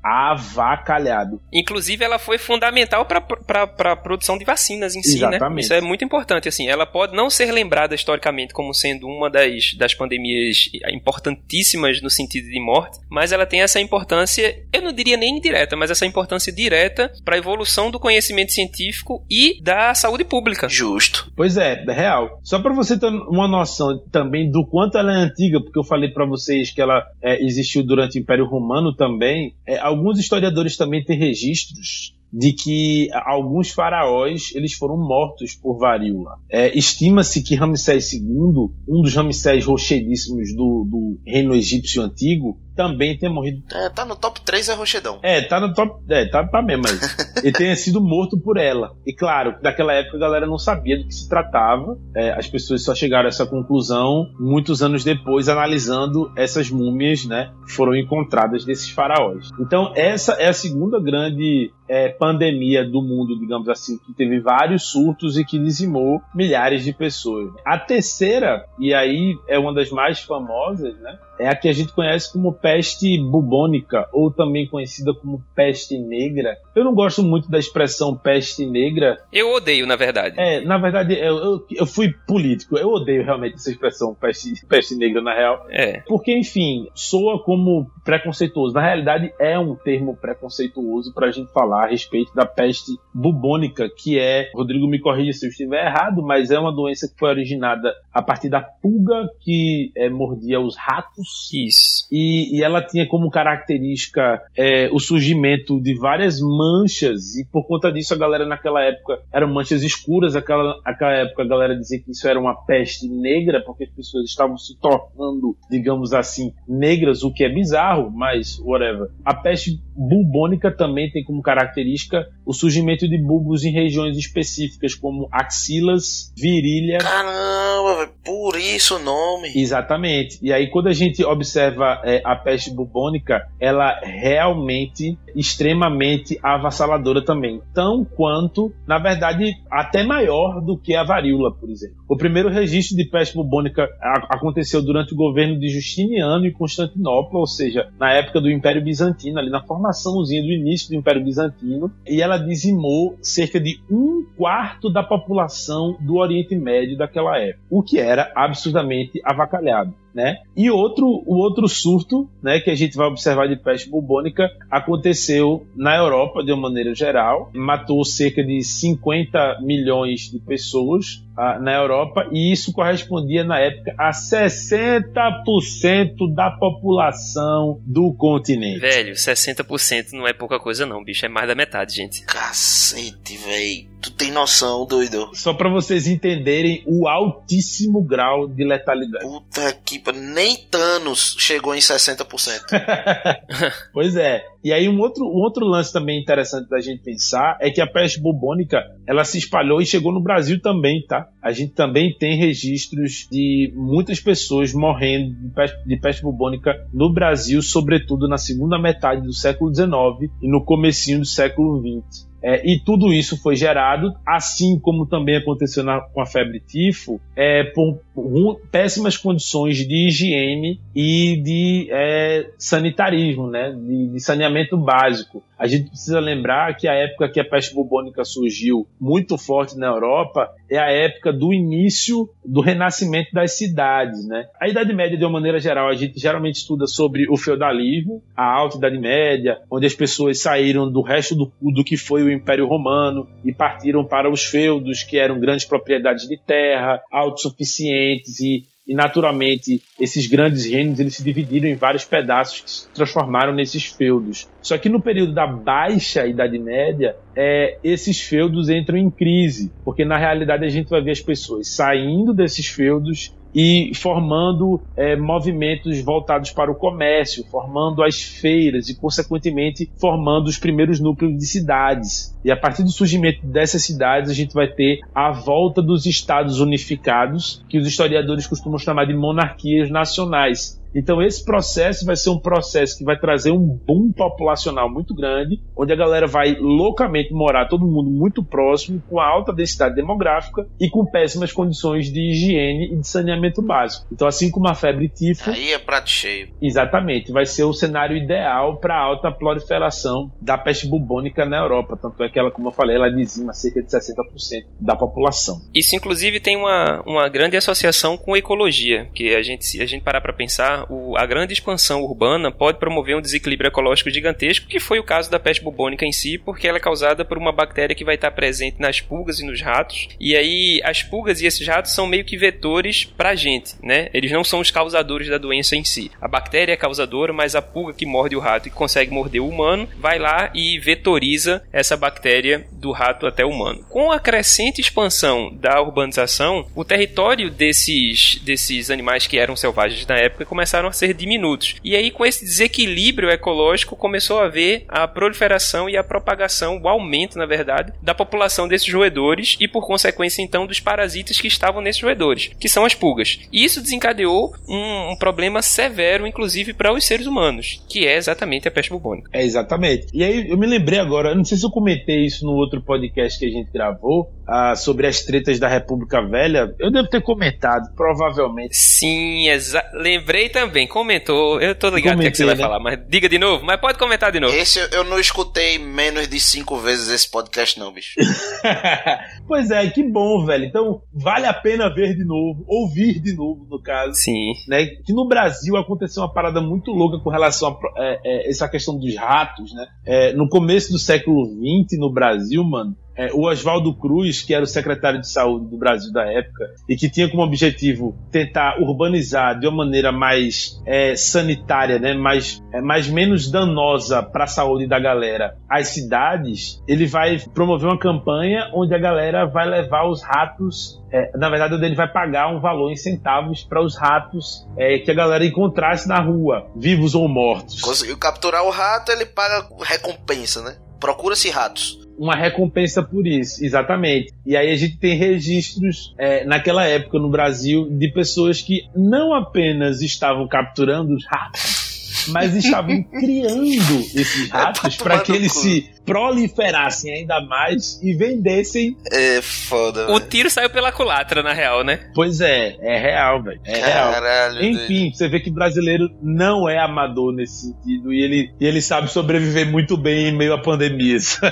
avacalhado. Inclusive, ela foi fundamental para a produção de vacinas em si, né? Exatamente. Isso é muito importante, assim. Ela pode não ser lembrada historicamente como sendo uma das, das pandemias importantíssimas no sentido de morte, mas ela tem essa importância, eu não diria nem indireta, mas essa importância direta para a evolução do conhecimento científico e da saúde pública. Justo. Pois é, é real. Só para você ter uma noção também do quanto ela é antiga, porque eu falei para vocês que ela é, existiu durante o Império Romano também. é, alguns historiadores também têm registros de que alguns faraós eles foram mortos por varíola. É, Estima-se que Ramsés II, um dos Ramsés rochedíssimos do, do reino egípcio antigo, também tenha morrido. É, tá no top 3 é Rochedão. É, tá no top. É, tá, tá mesmo, mas ele tenha sido morto por ela. E claro, naquela época a galera não sabia do que se tratava. É, as pessoas só chegaram a essa conclusão muitos anos depois, analisando essas múmias, né? Que foram encontradas desses faraós. Então, essa é a segunda grande é, pandemia do mundo, digamos assim, que teve vários surtos e que dizimou milhares de pessoas. A terceira, e aí é uma das mais famosas, né? É a que a gente conhece como peste bubônica, ou também conhecida como peste negra. Eu não gosto muito da expressão peste negra. Eu odeio, na verdade. É, na verdade, eu, eu, eu fui político. Eu odeio realmente essa expressão peste, peste negra, na real. É. Porque, enfim, soa como preconceituoso. Na realidade, é um termo preconceituoso pra gente falar a respeito da peste bubônica, que é, Rodrigo me corrija se eu estiver errado, mas é uma doença que foi originada a partir da pulga que é, mordia os ratos. Isso. E, e ela tinha como característica é, o surgimento de várias manchas, e por conta disso a galera naquela época eram manchas escuras, aquela, aquela época a galera dizia que isso era uma peste negra, porque as pessoas estavam se tornando, digamos assim, negras, o que é bizarro, mas whatever. A peste bubônica também tem como característica o surgimento de bulbos em regiões específicas, como axilas, virilha. Caramba, por isso o nome. Exatamente. E aí, quando a gente observa é, a peste bubônica, ela realmente extremamente avassaladora também. Tão quanto, na verdade, até maior do que a varíola, por exemplo. O primeiro registro de peste bubônica aconteceu durante o governo de Justiniano em Constantinopla, ou seja, na época do Império Bizantino, ali na formaçãozinha do início do Império Bizantino, e ela dizimou cerca de um quarto da população do Oriente Médio daquela época, o que era absurdamente avacalhado. Né? E outro, o outro surto né, que a gente vai observar de peste bubônica aconteceu na Europa de uma maneira geral, matou cerca de 50 milhões de pessoas ah, na Europa e isso correspondia na época a 60% da população do continente. Velho, 60% não é pouca coisa não, bicho. É mais da metade, gente. Cacete, véi. Tu tem noção, doido? Só para vocês entenderem o altíssimo grau de letalidade. Puta que Nem Thanos chegou em 60%. Pois é. E aí um outro, um outro lance também interessante da gente pensar é que a peste bubônica ela se espalhou e chegou no Brasil também, tá? A gente também tem registros de muitas pessoas morrendo de peste, de peste bubônica no Brasil, sobretudo na segunda metade do século XIX e no comecinho do século XX. É, e tudo isso foi gerado, assim como também aconteceu na- com a febre tifo, é, por ru- péssimas condições de higiene e de é, sanitarismo, né, de, de saneamento básico. A gente precisa lembrar que a época que a peste bubônica surgiu muito forte na Europa é a época do início do renascimento das cidades, né? A Idade Média, de uma maneira geral, a gente geralmente estuda sobre o feudalismo, a Alta Idade Média, onde as pessoas saíram do resto do, do que foi o Império Romano e partiram para os feudos, que eram grandes propriedades de terra, autossuficientes e e naturalmente esses grandes reinos eles se dividiram em vários pedaços que se transformaram nesses feudos. Só que no período da baixa Idade Média, é, esses feudos entram em crise, porque na realidade a gente vai ver as pessoas saindo desses feudos e formando é, movimentos voltados para o comércio, formando as feiras e, consequentemente, formando os primeiros núcleos de cidades. E a partir do surgimento dessas cidades, a gente vai ter a volta dos estados unificados, que os historiadores costumam chamar de monarquias nacionais. Então esse processo vai ser um processo que vai trazer um boom populacional muito grande, onde a galera vai loucamente morar todo mundo muito próximo, com alta densidade demográfica e com péssimas condições de higiene e de saneamento básico. Então assim como a febre tifo, Aí é prato cheio. exatamente, vai ser o cenário ideal para a alta proliferação da peste bubônica na Europa. Tanto é que ela, como eu falei, ela dizima cerca de 60% da população. Isso, inclusive, tem uma, uma grande associação com ecologia, que a gente, se a gente parar para pensar, a, o- a grande expansão urbana pode promover um desequilíbrio ecológico gigantesco, que foi o caso da peste bubônica em si, porque ela é causada por uma bactéria que vai estar presente nas pulgas e nos ratos. E aí, as pulgas e esses ratos são meio que vetores pra gente, né? Eles não são os causadores da doença em si. A bactéria é causadora, mas a pulga que morde o rato e consegue morder o humano vai lá e vetoriza essa bactéria do rato até o humano. Com a crescente expansão da urbanização, o território desses, desses animais que eram selvagens na época começaram a ser diminutos. E aí, com esse desequilíbrio ecológico, começou a haver a proliferação e a propagação, o aumento, na verdade, da população desses roedores e, por consequência, então, dos parasitas que estavam nesses roedores, que são as pulgas. E isso desencadeou um, um problema severo, inclusive, para os seres humanos, que é exatamente a peste bubônica. É, exatamente. E aí eu me lembrei agora, não sei se eu comentei isso no outro podcast que a gente gravou, ah, sobre as tretas da República Velha. Eu devo ter comentado, provavelmente. Sim, lembrei também, comentou. Eu tô ligado o que, é que você Comentei, vai né? falar, mas diga de novo, mas pode comentar de novo. Esse eu- eu não escutei menos de cinco vezes esse podcast, não, bicho. pois é, que bom, velho. Então, vale a pena ver de novo, ouvir de novo, no caso. Sim. Né? Que no Brasil aconteceu uma parada muito louca com relação a é, é, essa questão dos ratos, né? É, no começo do século XX, no Brasil, mano, é, o Oswaldo Cruz, que era o secretário de saúde do Brasil da época, e que tinha como objetivo tentar urbanizar de uma maneira mais é, sanitária, né, mais, é, mais menos danosa para a saúde da galera, as cidades, ele vai promover uma campanha onde a galera vai levar os ratos. é, na verdade, ele vai pagar um valor em centavos para os ratos é, que a galera encontrasse na rua, vivos ou mortos. Conseguiu capturar o rato, ele paga recompensa, né? Procura-se ratos. Uma recompensa por isso, exatamente. E aí a gente tem registros é, naquela época no Brasil de pessoas que não apenas estavam capturando os ratos, mas estavam criando esses ratos para que eles se proliferassem ainda mais e vendessem. É foda. O tiro saiu pela culatra, na real, né? Pois é, é real, velho. É real. Caralho. Enfim, você vê que brasileiro não é amador nesse sentido e ele, e ele sabe sobreviver muito bem em meio a pandemias.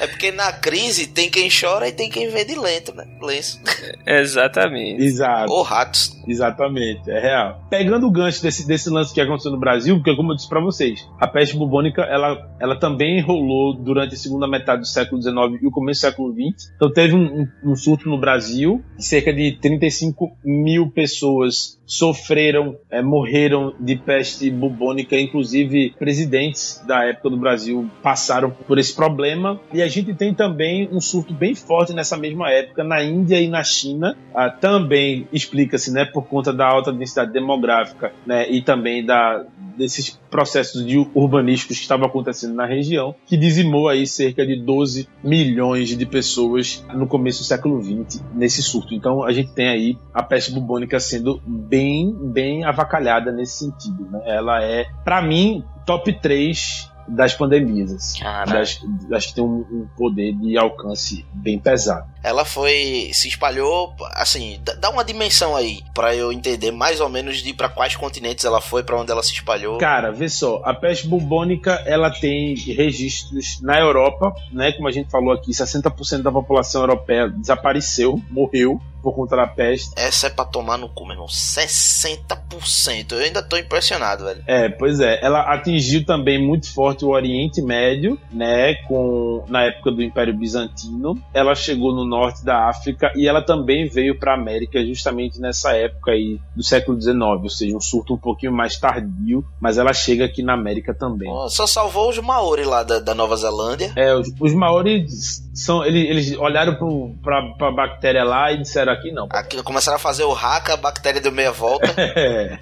É porque na crise tem quem chora e tem quem vende lento, né? Lenço. Exatamente. Exato. Ou ratos. Exatamente, é real. Pegando o gancho desse, desse lance que aconteceu no Brasil, porque como eu disse pra vocês, a peste bubônica, ela, ela também rolou durante a segunda metade do século XIX e o começo do século XX. Então teve um, um surto no Brasil, cerca de 35 mil pessoas sofreram, é, morreram de peste bubônica, inclusive presidentes da época do Brasil passaram por esse problema. E a gente tem também um surto bem forte nessa mesma época na Índia e na China. Ah, também explica-se, né, por conta da alta densidade demográfica, né, e também da desses processos de urbanísticos que estavam acontecendo na região, que dizimou aí cerca de 12 milhões de pessoas no começo do século XX nesse surto. Então a gente tem aí a peste bubônica sendo bem, bem avacalhada nesse sentido. Né? Ela é, para mim, top 3 das pandemias, das, das que tem um, um poder de alcance bem pesado. Ela foi. se espalhou, assim, dá- uma dimensão aí, pra eu entender mais ou menos de pra quais continentes ela foi, pra onde ela se espalhou. Cara, vê só, a peste bubônica ela tem registros na Europa, né? Como a gente falou aqui, 60% da população europeia desapareceu, morreu por conta da peste. Essa é pra tomar no cu, meu irmão. 60%. Eu ainda tô impressionado, velho. É, pois é, ela atingiu também muito forte o Oriente Médio, né, com na época do Império Bizantino. Ela chegou no norte da África e ela também veio para América justamente nessa época aí do século XIX, ou seja, um surto um pouquinho mais tardio, mas ela chega aqui na América também. Ó, Só salvou os Maori lá da, da Nova Zelândia. É, os, os maoris são eles, eles olharam pro, pra, pra bactéria lá e disseram aqui não. Aqui começaram a fazer o haka, a bactéria deu meia volta. É.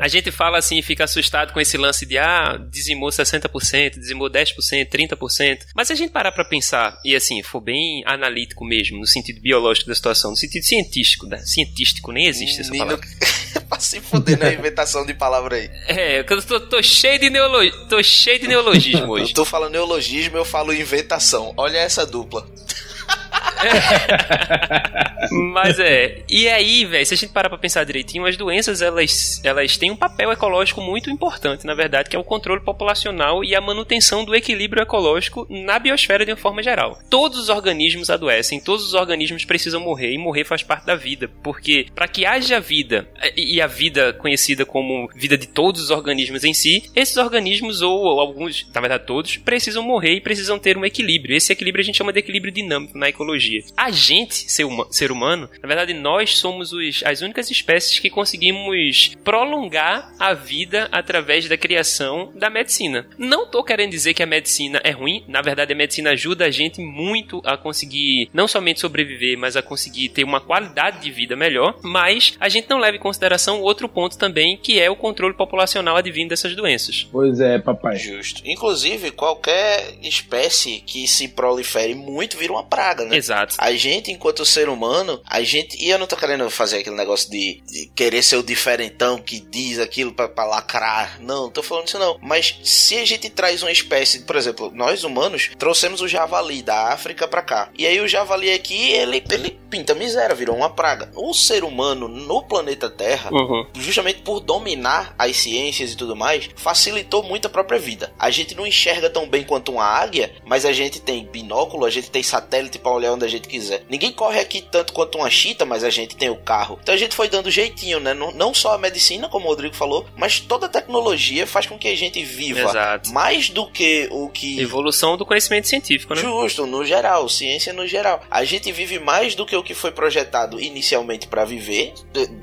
A gente fala assim e fica assustado com esse lance de ah, dizimou 60%, dizimou 10%, 30%. Mas se a gente parar pra pensar e assim, for bem analítico mesmo, no sentido biológico da situação, no sentido científico, né? Cientístico, nem existe essa palavra. pra se fuder na inventação de palavra aí. É, eu tô, tô cheio de neolo... tô cheio de neologismo Eu hoje. tô falando neologismo, eu falo inventação. Olha essa dupla. Mas é. E aí, velho, se a gente parar pra pensar direitinho, as doenças elas, elas têm um papel ecológico muito importante, na verdade, que é o controle populacional e a manutenção do equilíbrio ecológico na biosfera de uma forma geral. Todos os organismos adoecem, todos os organismos precisam morrer e morrer faz parte da vida, porque para que haja vida e a vida conhecida como vida de todos os organismos em si, esses organismos ou, ou alguns, na verdade todos, precisam morrer e precisam ter um equilíbrio. Esse equilíbrio a gente chama de equilíbrio dinâmico na ecologia. A gente, ser, huma- ser humano, na verdade nós somos os- as únicas espécies que conseguimos prolongar a vida através da criação da medicina. Não tô querendo dizer que a medicina é ruim, na verdade a medicina ajuda a gente muito a conseguir não somente sobreviver, mas a conseguir ter uma qualidade de vida melhor, mas a gente não leva em consideração outro ponto também, que é o controle populacional advindo dessas doenças. Pois é, papai. Justo. Inclusive, qualquer espécie que se prolifere muito vira uma praga, né? Exato. A gente, enquanto ser humano, a gente. E eu não tô querendo fazer aquele negócio de, de querer ser o diferentão que diz aquilo pra, pra lacrar. Não, não tô falando isso não. Mas se a gente traz uma espécie, por exemplo, nós humanos trouxemos o javali da África pra cá. E aí o javali aqui, ele, ele pinta miséria, virou uma praga. O ser humano no planeta Terra, Uhum. justamente por dominar as ciências e tudo mais, facilitou muito a própria vida. A gente não enxerga tão bem quanto uma águia, mas a gente tem binóculo, a gente tem satélite pra olhar onde a gente quiser. Ninguém corre aqui tanto quanto uma chita, mas a gente tem o carro. Então a gente foi dando jeitinho, né? Não, não só a medicina, como o Rodrigo falou, mas toda a tecnologia faz com que a gente viva Exato. mais do que o que Evolução do conhecimento científico, né? Justo, no geral, ciência no geral. A gente vive mais do que o que foi projetado inicialmente para viver,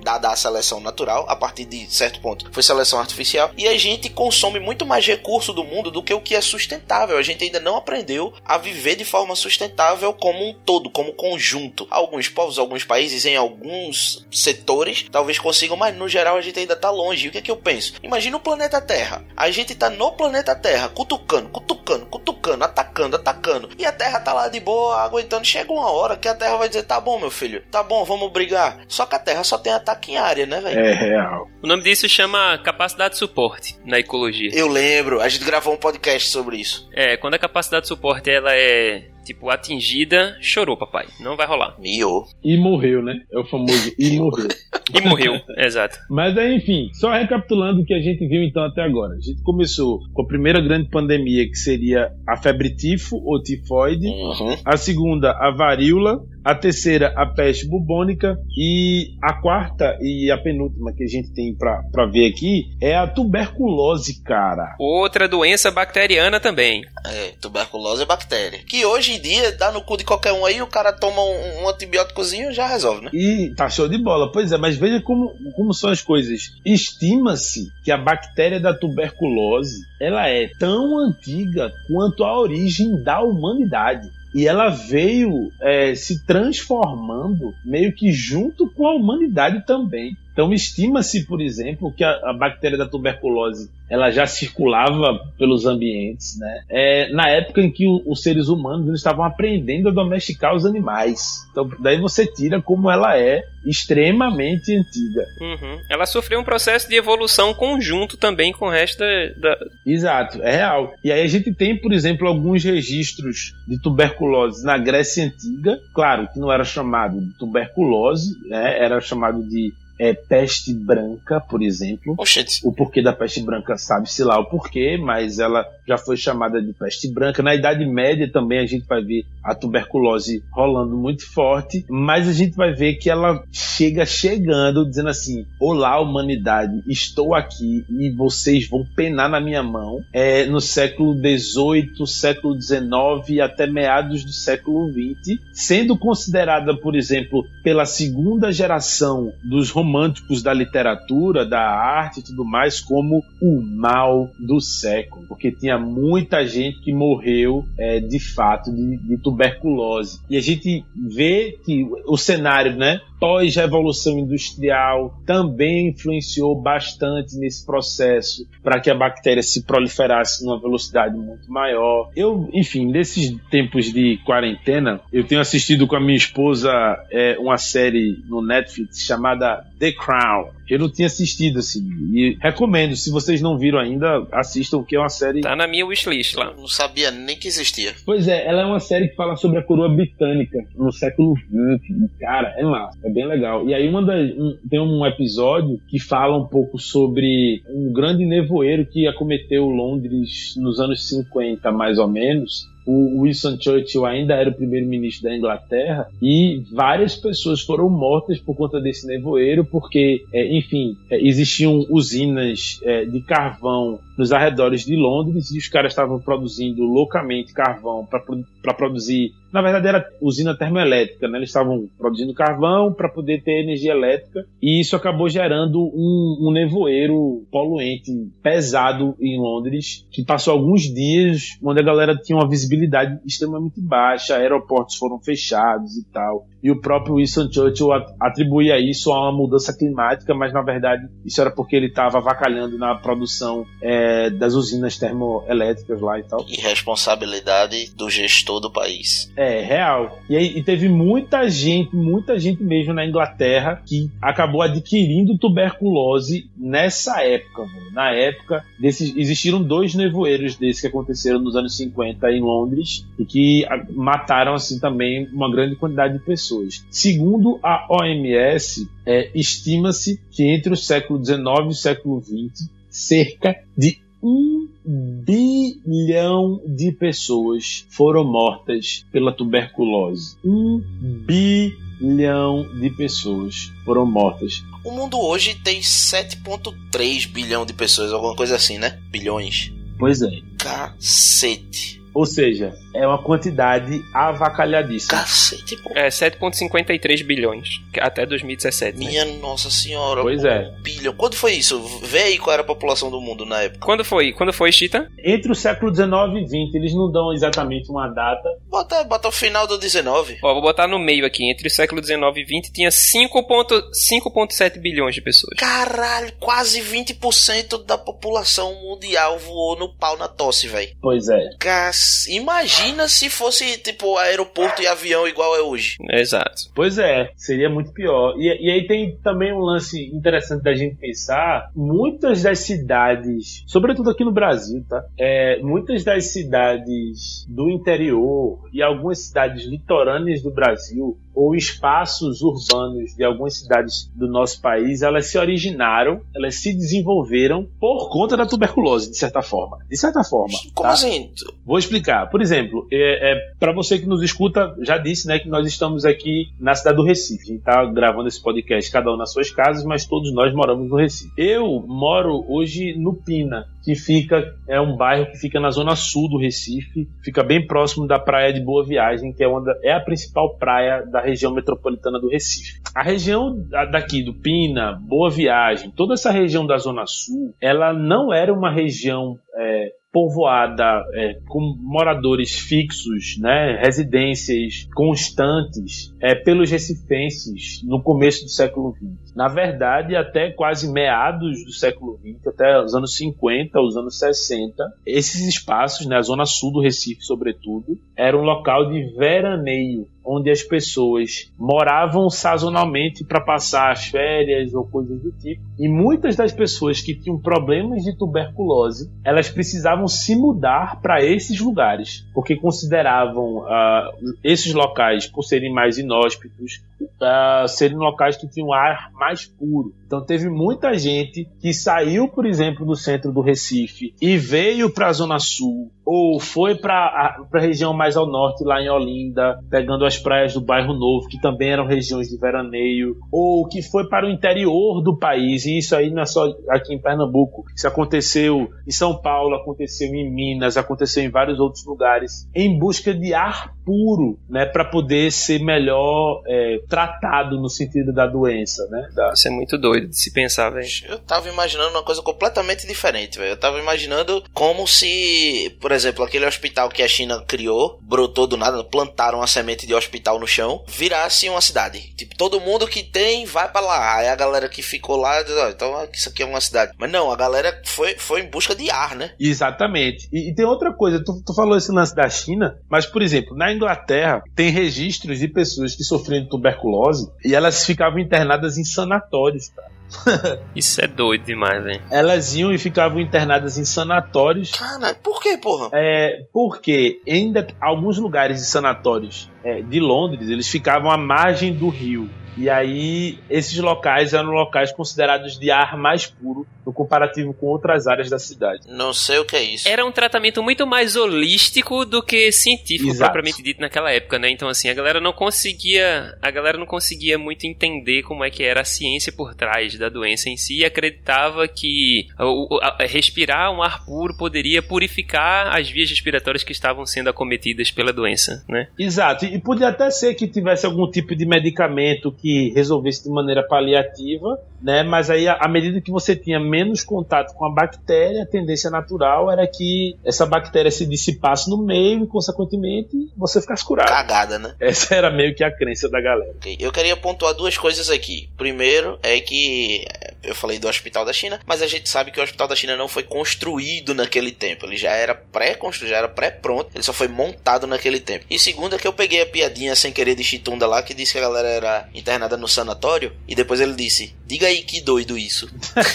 dada a seleção natural, a partir de certo ponto foi seleção artificial, e a gente consome muito mais recurso do mundo do que o que é sustentável. A gente ainda não aprendeu a viver de forma sustentável como um todo, como conjunto. Alguns povos, alguns países, em alguns setores, talvez consigam, mas no geral a gente ainda tá longe. E o que é que eu penso? Imagina o planeta Terra. A gente tá no planeta Terra, cutucando, cutucando, cutucando, atacando, atacando. E a Terra tá lá de boa, aguentando. Chega uma hora que a Terra vai dizer: tá bom, meu filho, tá bom, vamos brigar. Só que a Terra só tem ataque em área, né, velho? É real. O nome disso chama capacidade de suporte na ecologia. Eu lembro, a gente gravou um podcast sobre isso. É, quando a capacidade de suporte ela é tipo atingida, chorou, papai. Não vai rolar. Mio. E morreu, né? É o famoso e morreu. E morreu, exato. Mas aí, enfim, só recapitulando o que a gente viu então até agora. A gente começou com a primeira grande pandemia, que seria a febre tifo ou tifoide. Uhum. A segunda, a varíola. A terceira, a peste bubônica. E a quarta e a penúltima que a gente tem pra, pra ver aqui é a tuberculose, cara. Outra doença bacteriana também. É, tuberculose é bactéria. Que hoje em dia dá no cu de qualquer um aí, o cara toma um, um antibióticozinho e já resolve, né? E tá show de bola. Pois é, mas veja como, como são as coisas. Estima-se que a bactéria da tuberculose ela é tão antiga quanto a origem da humanidade. E ela veio é, se transformando meio que junto com a humanidade também. Então estima-se, por exemplo, que a, a bactéria da tuberculose ela já circulava pelos ambientes, né? É, na época em que o- os seres humanos estavam aprendendo a domesticar os animais. Então daí você tira como ela é extremamente antiga. Uhum. Ela sofreu um processo de evolução conjunto também com o resto da. da- Exato, é real. E aí a gente tem, por exemplo, alguns registros de tuberculose na Grécia Antiga. Claro que não era chamado de tuberculose, né? era chamado de é, peste branca, por exemplo. Oxente. O porquê da peste branca sabe-se lá o porquê, mas ela já foi chamada de peste branca. Na Idade Média também a gente vai ver a tuberculose rolando muito forte, mas a gente vai ver que ela chega chegando dizendo assim: Olá, humanidade, estou aqui e vocês vão penar na minha mão. É, no século XVIII, século XIX até meados do século XX, sendo considerada, por exemplo, pela segunda geração dos românticos da literatura, da arte e tudo mais, como o mal do século, porque tinha muita gente que morreu é, de fato de, de tuberculose. E a gente vê que o cenário, né? Pós-revolução industrial também influenciou bastante nesse processo para que a bactéria se proliferasse numa velocidade muito maior. Eu, enfim, nesses tempos de quarentena, eu tenho assistido com a minha esposa é, uma série no Netflix chamada The Crown. Eu não tinha assistido, assim. E recomendo, se vocês não viram ainda, assistam, que é uma série. Tá na minha wishlist lá. Não sabia nem que existia. Pois é, ela é uma série que fala sobre a coroa britânica no século XX. Cara, é massa, é bem legal. E aí uma das, um- tem um episódio que fala um pouco sobre um grande nevoeiro que acometeu Londres nos anos 50, mais ou menos. O Winston Churchill ainda era o primeiro-ministro da Inglaterra e várias pessoas foram mortas por conta desse nevoeiro, porque, é, enfim, é, existiam usinas é, de carvão nos arredores de Londres e os caras estavam produzindo loucamente carvão para produzir. Na verdade, era usina termoelétrica, né? Eles estavam produzindo carvão para poder ter energia elétrica e isso acabou gerando um, um nevoeiro poluente pesado em Londres que passou alguns dias onde a galera tinha uma visibilidade extremamente baixa, aeroportos foram fechados e tal. E o próprio Winston Churchill at- atribuía isso a uma mudança climática, mas na verdade isso era porque ele estava avacalhando na produção eh, das usinas termoelétricas lá e tal. Irresponsabilidade do gestor do país. É, real. E aí e teve muita gente, muita gente mesmo na Inglaterra que acabou adquirindo tuberculose nessa época, mano. Na época, desses, existiram dois nevoeiros desses que aconteceram nos anos 50 em Londres e que mataram, assim, também uma grande quantidade de pessoas. Segundo a OMS, é, estima-se que entre o século XIX e o século XX, cerca de um bilhão de pessoas foram mortas pela tuberculose. Um bilhão de pessoas foram mortas. O mundo hoje tem 7,3 bilhão de pessoas, alguma coisa assim, né? Bilhões. Pois é. Cacete. Ou seja, é uma quantidade avacalhadíssima. Cacete, pô. É 7,53 bilhões. Até 2017. né? Minha nossa senhora. Pois pô, é. um Bilhão. Quando foi isso? Vê aí qual era a população do mundo na época. Quando foi? Quando foi, Chita? Entre o século XIX e XX, eles não dão exatamente uma data. Bota, bota o final do 19. Ó, vou botar no meio aqui. Entre o século 19 e 20 tinha 5,7 bilhões de pessoas. Caralho, quase 20% da população mundial voou no pau na tosse, velho. Pois é. Cas... Imagina se fosse, tipo, aeroporto e avião igual é hoje. Exato. Pois é, seria muito pior. E, e aí tem também um lance interessante da gente pensar. Muitas das cidades, sobretudo aqui no Brasil, tá? É, muitas das cidades do interior e algumas cidades litorâneas do Brasil ou espaços urbanos de algumas cidades do nosso país, elas se originaram, elas se desenvolveram por conta da tuberculose, de certa forma. De certa forma. Como tá? assim? Vou explicar. Por exemplo, é, é, para você que nos escuta, já disse né, que nós estamos aqui na cidade do Recife. A gente está gravando esse podcast, cada um nas suas casas, mas todos nós moramos no Recife. Eu moro hoje no Pina, que fica é um bairro que fica na zona sul do Recife, fica bem próximo da praia de Boa Viagem, que é, uma é a principal praia da região metropolitana do Recife. A região da- daqui do Pina, Boa Viagem, toda essa região da zona sul, ela não era uma região é, povoada é, com moradores fixos, né, residências constantes é, pelos recifenses no começo do século XX. Na verdade, até quase meados do século XX, até os anos 50, os anos 60, esses espaços, né, a zona sul do Recife, sobretudo, era um local de veraneio onde as pessoas moravam sazonalmente para passar as férias ou coisas do tipo. E muitas das pessoas que tinham problemas de tuberculose, elas precisavam se mudar para esses lugares, porque consideravam ah, esses locais, por serem mais inóspitos, ah, serem locais que tinham ar mais puro. Então teve muita gente que saiu, por exemplo, do centro do Recife e veio para a zona sul ou foi para a região mais ao norte, lá em Olinda, pegando as praias do bairro Novo, que também eram regiões de veraneio, ou que foi para o interior do país, e isso aí não é só aqui em Pernambuco, isso aconteceu em São Paulo, aconteceu em Minas, aconteceu em vários outros lugares, em busca de ar puro, né, para poder ser melhor é, tratado no sentido da doença, né? Da... Isso é muito doido de se pensar, velho. Eu tava imaginando uma coisa completamente diferente, velho. Eu tava imaginando como se, por exemplo, aquele hospital que a China criou, brotou do nada, plantaram uma semente de hospital no chão, virasse uma cidade. Tipo, todo mundo que tem vai pra lá. Aí a galera que ficou lá, diz, "Ó, então isso aqui é uma cidade. Mas não, a galera foi, foi em busca de ar, né? Exatamente. E, e tem outra coisa, tu, tu falou esse lance da China, mas, por exemplo, na Inglaterra tem registros de pessoas que sofriam de tuberculose e elas ficavam internadas em sanatórios, cara. Isso é doido demais, velho. Elas iam e ficavam internadas em sanatórios. Caralho, por que, porra? É, porque de- alguns lugares de sanatórios é, de Londres, eles ficavam à margem do rio. E aí, esses locais eram locais considerados de ar mais puro no comparativo com outras áreas da cidade. Não sei o que é isso. Era um tratamento muito mais holístico do que científico Exato. propriamente dito naquela época, né? Então assim, a galera não conseguia, a galera não conseguia muito entender como é que era a ciência por trás da doença em si e acreditava que o- o- a- respirar um ar puro poderia purificar as vias respiratórias que estavam sendo acometidas pela doença, né? Exato, e podia até ser que tivesse algum tipo de medicamento que resolvesse de maneira paliativa, né? Mas aí, à medida que você tinha menos contato com a bactéria, a tendência natural era que essa bactéria se dissipasse no meio e, consequentemente, você ficasse curado. Cagada, né? Essa era meio que a crença da galera. Ok, Eu queria pontuar duas coisas aqui. Primeiro é que eu falei do Hospital da China, mas a gente sabe que o Hospital da China não foi construído naquele tempo. Ele já era pré-construído, já era pré-pronto. Ele só foi montado naquele tempo. E segundo é que eu peguei a piadinha sem querer de Chitunda lá, que disse que a galera era internada no sanatório. E depois ele disse: Diga aí que doido isso.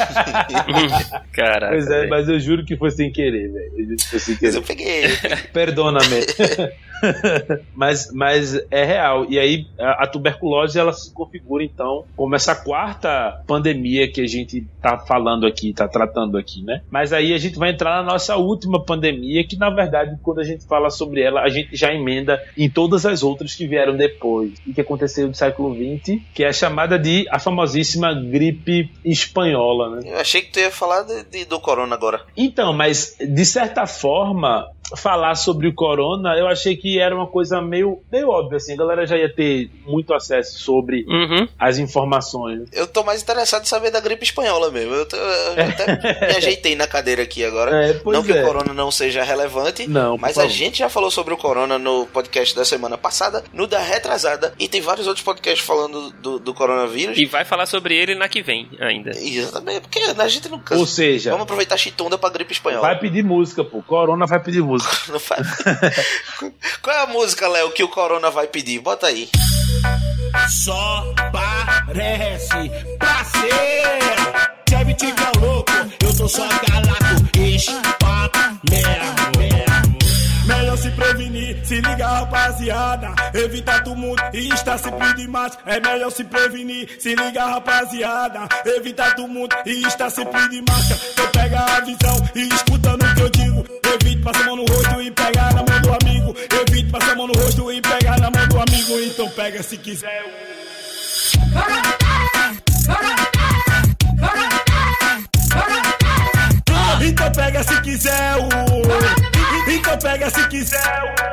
Caraca. Pois é, velho. mas eu juro que foi sem querer, velho. Eu juro que foi sem Mas querer. eu peguei. Perdona-me. mas, mas é real. E aí a, a tuberculose ela se configura então como essa quarta pandemia que a gente tá falando aqui, tá tratando aqui, né? Mas aí a gente vai entrar na nossa última pandemia, que na verdade, quando a gente fala sobre ela, a gente já emenda em todas as outras que vieram depois e que aconteceu no século XX, que é a chamada de a famosíssima gripe espanhola, né? Eu achei que tu ia falar de- de- do corona agora. Então, mas de certa forma, falar sobre o corona, eu achei que era uma coisa meio, meio óbvia, assim. A galera já ia ter muito acesso sobre Uhum. as informações. Eu tô mais interessado em saber da gripe espanhola mesmo. Eu, tô- eu até me ajeitei na cadeira aqui agora. É, não que é. o corona não seja relevante, Não, mas a gente já falou sobre o corona no podcast da semana passada, no da retrasada, e tem vários outros podcasts falando do, do coronavírus. E vai falar sobre ele na que vem ainda. Exatamente, porque a gente não cansa. Ou seja, Vamos aproveitar a chitunda pra gripe espanhola. vai pedir música, pô. Corona vai pedir música. Qual é a música, Léo, que o corona vai pedir? Bota aí. Só parece pra ser. Deve tiver louco, eu tô só calaco. Mesmo. Prevenir, se liga rapaziada. Evita tumulto e está sempre demais. É melhor se prevenir, se liga rapaziada. Evita tumulto e está sempre de máscara. Então pega a visão e escuta no que eu digo. Evite passar a mão no rosto e pegar na mão do amigo. Evite passar a mão no rosto e pegar na mão do amigo. Então pega se quiser. Então pega se quiser o. Então pega se quiser o.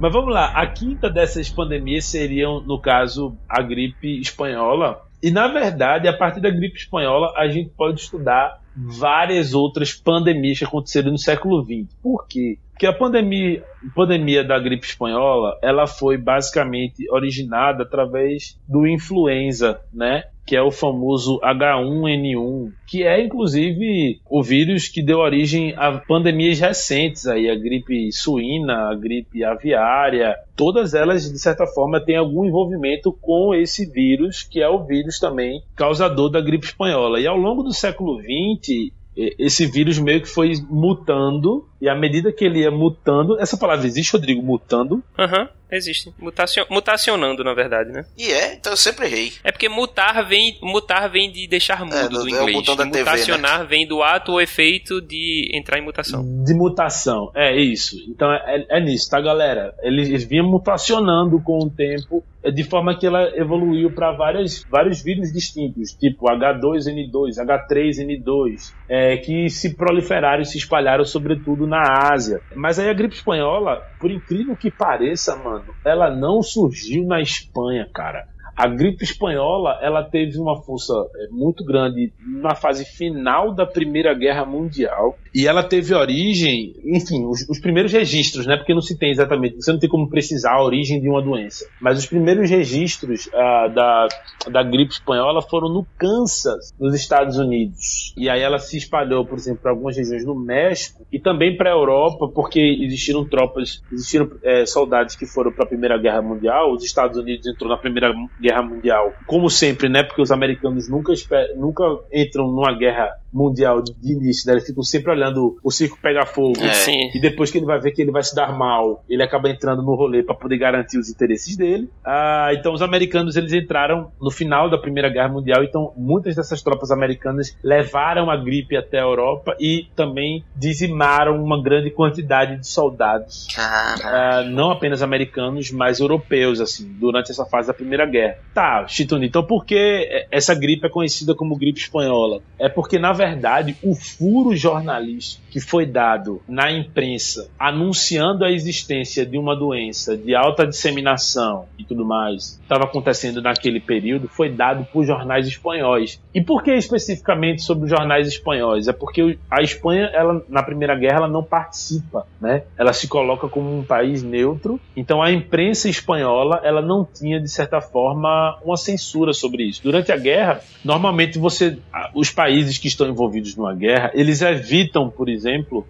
Mas vamos lá, a quinta dessas pandemias seriam, no caso, a gripe espanhola. E na verdade, a partir da gripe espanhola, a gente pode estudar várias outras pandemias que aconteceram no século XX. Por quê? Porque a pandemia, pandemia da gripe espanhola, ela foi basicamente originada através do influenza, né? Que é o famoso H1N1, que é inclusive o vírus que deu origem a pandemias recentes aí, a gripe suína, a gripe aviária, todas elas de certa forma têm algum envolvimento com esse vírus, que é o vírus também causador da gripe espanhola. E ao longo do século XX, esse vírus meio que foi mutando, e à medida que ele ia mutando, essa palavra existe, Rodrigo, mutando? Aham, existe. Mutacio- mutacionando, na verdade, né? E é, então eu sempre errei. É porque mutar vem, mutar vem de deixar mudo É, do, do- é o inglês. botão da TV, Mutacionar vem do ato ou efeito de entrar em mutação. De mutação, é isso. Então é, é nisso, tá, galera? Eles, eles vinham mutacionando com o tempo, é, de forma que ela evoluiu para vários vírus distintos, tipo H2N2, H3N2, é, que se proliferaram e se espalharam, sobretudo na Ásia. Mas aí a gripe espanhola, por incrível que pareça, mano, ela não surgiu na Espanha, cara. A gripe espanhola ela teve uma força é, muito grande na fase final da Primeira Guerra Mundial E ela teve origem, enfim, os, os primeiros registros, né? Porque não se tem exatamente, você não tem como precisar a origem de uma doença. Mas os primeiros registros ah, da, da gripe espanhola foram no Kansas, nos Estados Unidos. E aí ela se espalhou, por exemplo, para algumas regiões do México e também para a Europa, porque existiram tropas, existiram eh, soldados que foram para a Primeira Guerra Mundial. Os Estados Unidos entrou na Primeira Guerra Mundial, como sempre, né? Porque os americanos nunca, nunca entram numa guerra mundial de início, né? Eles ficam sempre olhando o circo pegar fogo. É. E depois que ele vai ver que ele vai se dar mal, ele acaba entrando no rolê para poder garantir os interesses dele. Ah, então os americanos eles entraram no final da Primeira Guerra Mundial, então muitas dessas tropas americanas levaram a gripe até a Europa e também dizimaram uma grande quantidade de soldados. Ah, não apenas americanos, mas europeus, assim, durante essa fase da Primeira Guerra. Tá, Chitoni, então por que essa gripe é conhecida como gripe espanhola? É porque, na verdade, o furo jornalístico values que foi dado na imprensa anunciando a existência de uma doença de alta disseminação e tudo mais, estava acontecendo naquele período, foi dado por jornais espanhóis. E por que especificamente sobre os jornais espanhóis? É porque a Espanha, ela, na Primeira Guerra, ela não participa, né? Ela se coloca como um país neutro, então a imprensa espanhola, ela não tinha, de certa forma, uma censura sobre isso. Durante a guerra, normalmente você, os países que estão envolvidos numa guerra, eles evitam, por exemplo,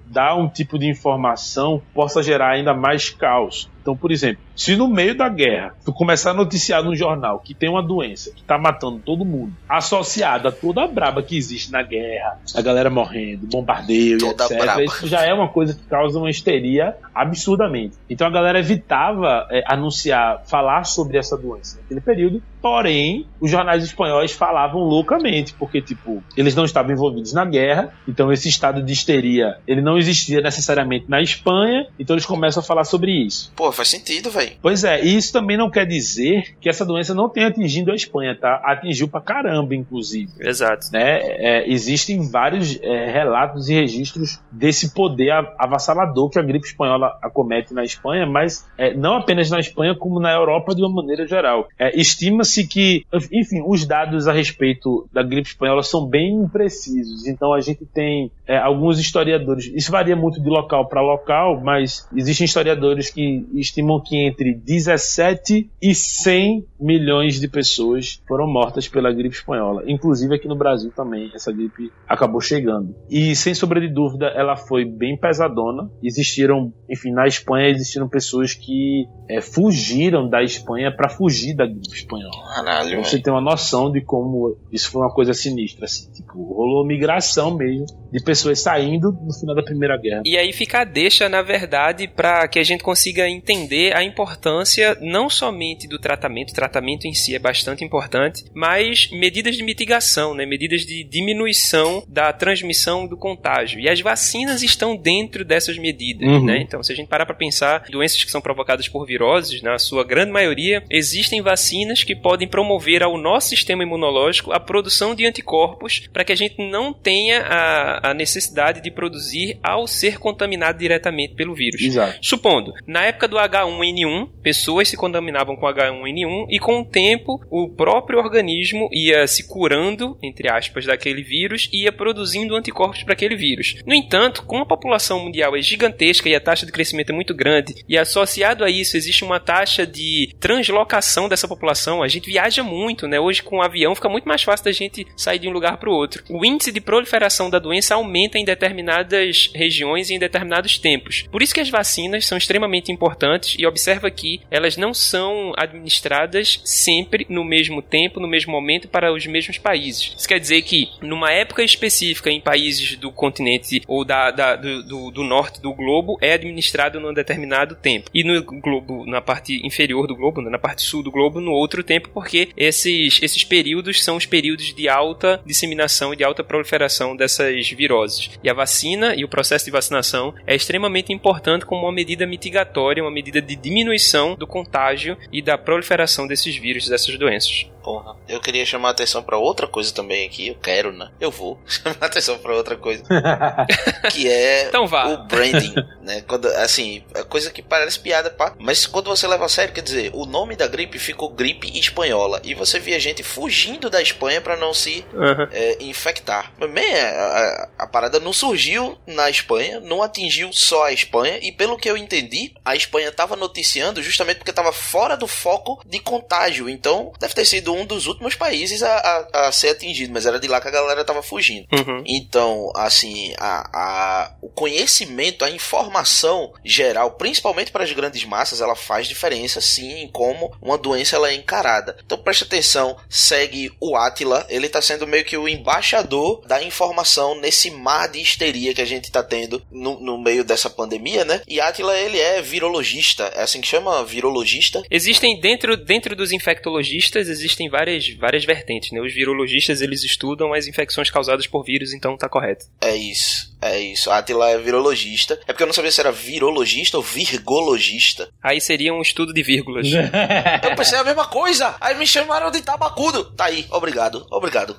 dar um tipo de informação possa gerar ainda mais caos. Então, por exemplo, se no meio da guerra tu começar a noticiar no jornal que tem uma doença que tá matando todo mundo, associada a toda a braba que existe na guerra, a galera morrendo, bombardeio Toda etc., braba. isso já é uma coisa que causa uma histeria absurdamente. Então a galera evitava é, anunciar, falar sobre essa doença naquele período, porém, os jornais espanhóis falavam loucamente, porque, tipo, eles não estavam envolvidos na guerra, então esse estado de histeria, ele não existia necessariamente na Espanha, então eles começam a falar sobre isso. Pô, faz sentido, velho. Pois é, e isso também não quer dizer que essa doença não tenha atingido a Espanha, tá? Atingiu pra caramba, inclusive. Exato. Né? É, existem vários é, relatos e registros desse poder avassalador que a gripe espanhola acomete na Espanha, mas é, não apenas na Espanha, como na Europa de uma maneira geral. É, Estima-se que, enfim, os dados a respeito da gripe espanhola são bem imprecisos. Então a gente tem é, alguns historiadores, isso varia muito de local para local, mas existem historiadores que estimam que entre 17 e 100 milhões de pessoas foram mortas pela gripe espanhola. Inclusive aqui no Brasil também essa gripe acabou chegando. E sem sombra de dúvida, ela foi bem pesadona. Existiram, enfim, na Espanha existiram pessoas que é, fugiram da Espanha para fugir da gripe espanhola. Caralho, Pra você ter uma noção de como isso foi uma coisa sinistra, assim, tipo, rolou migração mesmo de pessoas saindo no final da Primeira Guerra. E aí fica a deixa, na verdade, para que a gente consiga entender a importância não somente do tratamento, o tratamento em si é bastante importante, mas medidas de mitigação, né? medidas de diminuição da transmissão do contágio. E as vacinas estão dentro dessas medidas. Uhum. Né? Então, se a gente parar para pensar, doenças que são provocadas por viroses, na sua grande maioria, existem vacinas que podem promover ao nosso sistema imunológico a produção de anticorpos para que a gente não tenha a, a necessidade de produzir ao ser contaminado diretamente pelo vírus. Exato. Supondo, na época do H1N1, pessoas se contaminavam com H1N1 e com o tempo o próprio organismo ia se curando, entre aspas, daquele vírus e ia produzindo anticorpos para aquele vírus. No entanto, como a população mundial é gigantesca e a taxa de crescimento é muito grande, e associado a isso existe uma taxa de translocação dessa população, a gente viaja muito, né? Hoje com o avião fica muito mais fácil da gente sair de um lugar para o outro. O índice de proliferação da doença aumenta em determinadas regiões e em determinados tempos. Por isso que as vacinas são extremamente importantes e observa que elas não são administradas sempre no mesmo tempo, no mesmo momento para os mesmos países. Isso quer dizer que numa época específica em países do continente ou da, da- do, do- do norte do globo é administrado num determinado tempo e no globo na parte inferior do globo, né, na parte sul do globo no outro tempo, porque esses esses períodos são os períodos de alta disseminação e de alta proliferação dessas viroses. E a vacina e o processo de vacinação é extremamente importante como uma medida mitigatória, uma medida de diminuição do contágio e da proliferação desses vírus, dessas doenças. Porra, eu queria chamar a atenção pra outra coisa também aqui. Eu quero, né? Eu vou chamar a atenção pra outra coisa. que é Então vá. o branding, né? Quando, assim, é coisa que parece piada, pá. Mas quando você leva a sério, quer dizer, o nome da gripe ficou gripe espanhola. E você via gente fugindo da Espanha pra não se Aham. é, infectar. Mas bem, a, a- a parada não surgiu na Espanha, não atingiu só a Espanha, e pelo que eu entendi, a Espanha estava noticiando justamente porque estava fora do foco de contágio. Então, deve ter sido um dos últimos países a, a- a ser atingido, mas era de lá que a galera estava fugindo. Uhum. Então, assim, a, o conhecimento, a informação geral, principalmente para as grandes massas, ela faz diferença sim em como uma doença ela é encarada. Então preste atenção, segue o Atila, ele está sendo meio que o embaixador da informação nesse mar de histeria que a gente está tendo no, no meio dessa pandemia, né? E Atila, ele é virologista, é assim que chama? Virologista? Existem dentro, dentro dos infectologistas existem várias, várias vertentes, né? Os virologistas eles estudam as infecções causadas por vírus, então tá correto. É isso, é isso. Atila é virologista. É porque eu não sabia se era virologista ou virgologista. Aí seria um estudo de vírgulas. Eu pensei a mesma coisa. Aí me chamaram de tabacudo. Tá aí, obrigado, obrigado.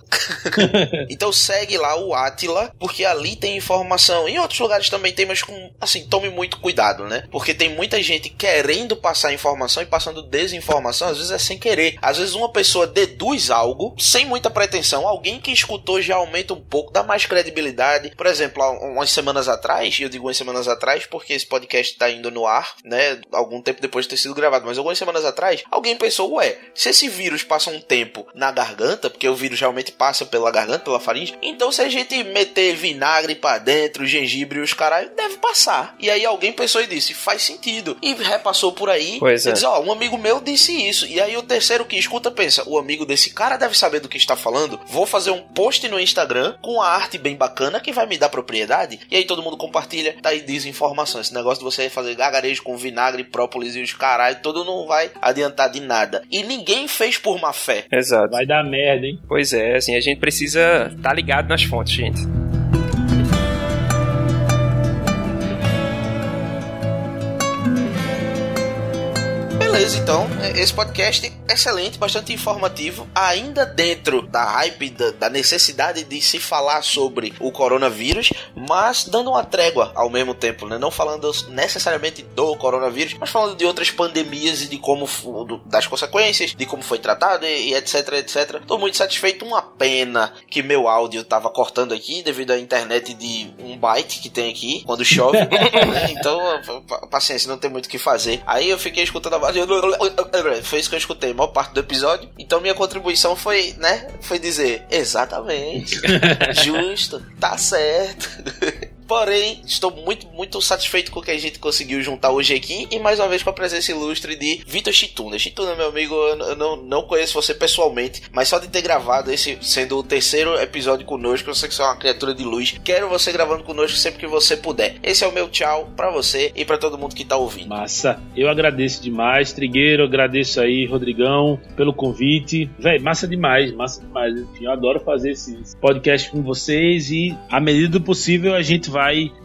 então segue lá o Atila, porque ali tem informação. Em outros lugares também tem, mas com. Assim, tome muito cuidado, né? Porque tem muita gente querendo passar informação e passando desinformação, às vezes é sem querer. Às vezes uma pessoa deduz algo sem muita pretensão. Alguém que escutou já aumenta um pouco, dá mais credibilidade. Por exemplo, há umas semanas atrás, e eu digo umas semanas atrás porque esse podcast tá indo no ar, né? Algum tempo depois de ter sido gravado, mas algumas semanas atrás, alguém pensou, ué, se esse vírus passa um tempo na garganta, porque o vírus realmente passa pela garganta, pela faringe, então se a gente meter vinagre pra dentro, gengibre e os caralho, deve passar. E aí alguém pensou e disse, faz sentido. E repassou por aí, Pois e é. diz, ó, um amigo meu disse isso. E aí o terceiro que escuta pensa, o amigo desse cara deve saber do que está falando, vou fazer um post no Instagram com a arte bem bacana que vai me dar propriedade. E aí todo mundo compartilha, tá aí desinformação. Esse negócio de você fazer gargarejo com vinagre, própolis e os caralho, todo não vai adiantar de nada. E ninguém fez por má fé. Exato. Vai dar merda, hein? Pois é, assim, a gente precisa estar ligado nas fontes, gente. Beleza, então, é- esse podcast é excelente, bastante informativo, ainda dentro da hype, da, da necessidade de se falar sobre o coronavírus, mas dando uma trégua ao mesmo tempo, né? Não falando necessariamente do coronavírus, mas falando de outras pandemias e de como das consequências, de como foi tratado e, e etc, etc. Tô muito satisfeito, uma pena que meu áudio tava cortando aqui devido à internet de um byte que tem aqui quando chove, né? Então, pa- paciência, não tem muito o que fazer. Aí eu fiquei escutando a voz. Foi isso que eu escutei, a maior parte do episódio. Então minha contribuição foi, né? Foi dizer, exatamente. Justo, tá certo. Porém, estou muito, muito satisfeito com o que a gente conseguiu juntar hoje aqui. E mais uma vez com a presença ilustre de Vitor Chituna. Chituna, meu amigo, eu não, não conheço você pessoalmente, mas só de ter gravado esse sendo o terceiro episódio conosco, eu sei que você é uma criatura de luz. Quero você gravando conosco sempre que você puder. Esse é o meu tchau pra você e pra todo mundo que tá ouvindo. Massa. Eu agradeço demais, Trigueiro. Agradeço aí, Rodrigão, pelo convite. Véi, massa demais, massa demais. Enfim, eu adoro fazer esse podcast com vocês e, à medida do possível, a gente vai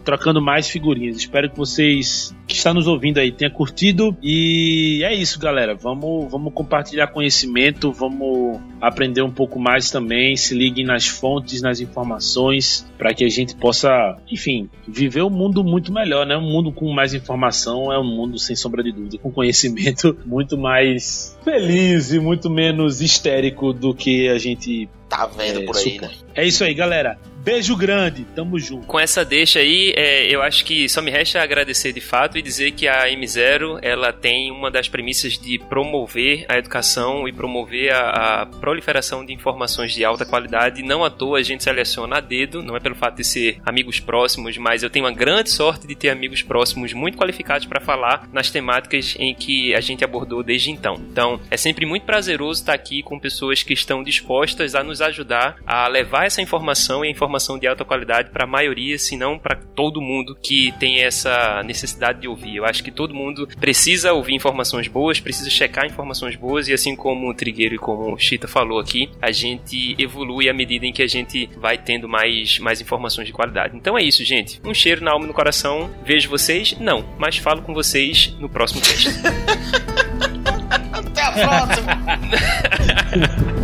trocando mais figurinhas. Espero que vocês que estão nos ouvindo aí tenham curtido. E é isso, galera. Vamos, vamos compartilhar conhecimento, vamos aprender um pouco mais também. Se liguem nas fontes, nas informações, para que a gente possa, enfim, viver um mundo muito melhor, né? Um mundo com mais informação é um mundo, sem sombra de dúvida, com conhecimento muito mais feliz e muito menos histérico do que a gente Tá vendo é, por aí, né? É isso aí, galera. Beijo grande, tamo junto. Com essa deixa aí, é, eu acho que só me resta agradecer de fato e dizer que a M0 ela tem uma das premissas de promover a educação e promover a, a proliferação de informações de alta qualidade. Não à toa a gente seleciona a dedo, não é pelo fato de ser amigos próximos, mas eu tenho uma grande sorte de ter amigos próximos muito qualificados para falar nas temáticas em que a gente abordou desde então. Então, é sempre muito prazeroso estar aqui com pessoas que estão dispostas a nos ajudar a levar essa informação e a informação de alta qualidade para a maioria, se não para todo mundo que tem essa necessidade de ouvir. Eu acho que todo mundo precisa ouvir informações boas, precisa checar informações boas e assim como o Trigueiro e como o Chita falou aqui, a gente evolui à medida em que a gente vai tendo mais, mais informações de qualidade. Então é isso, gente. Um cheiro na alma e no coração. Vejo vocês? Não, mas falo com vocês no próximo teste. Até a próxima!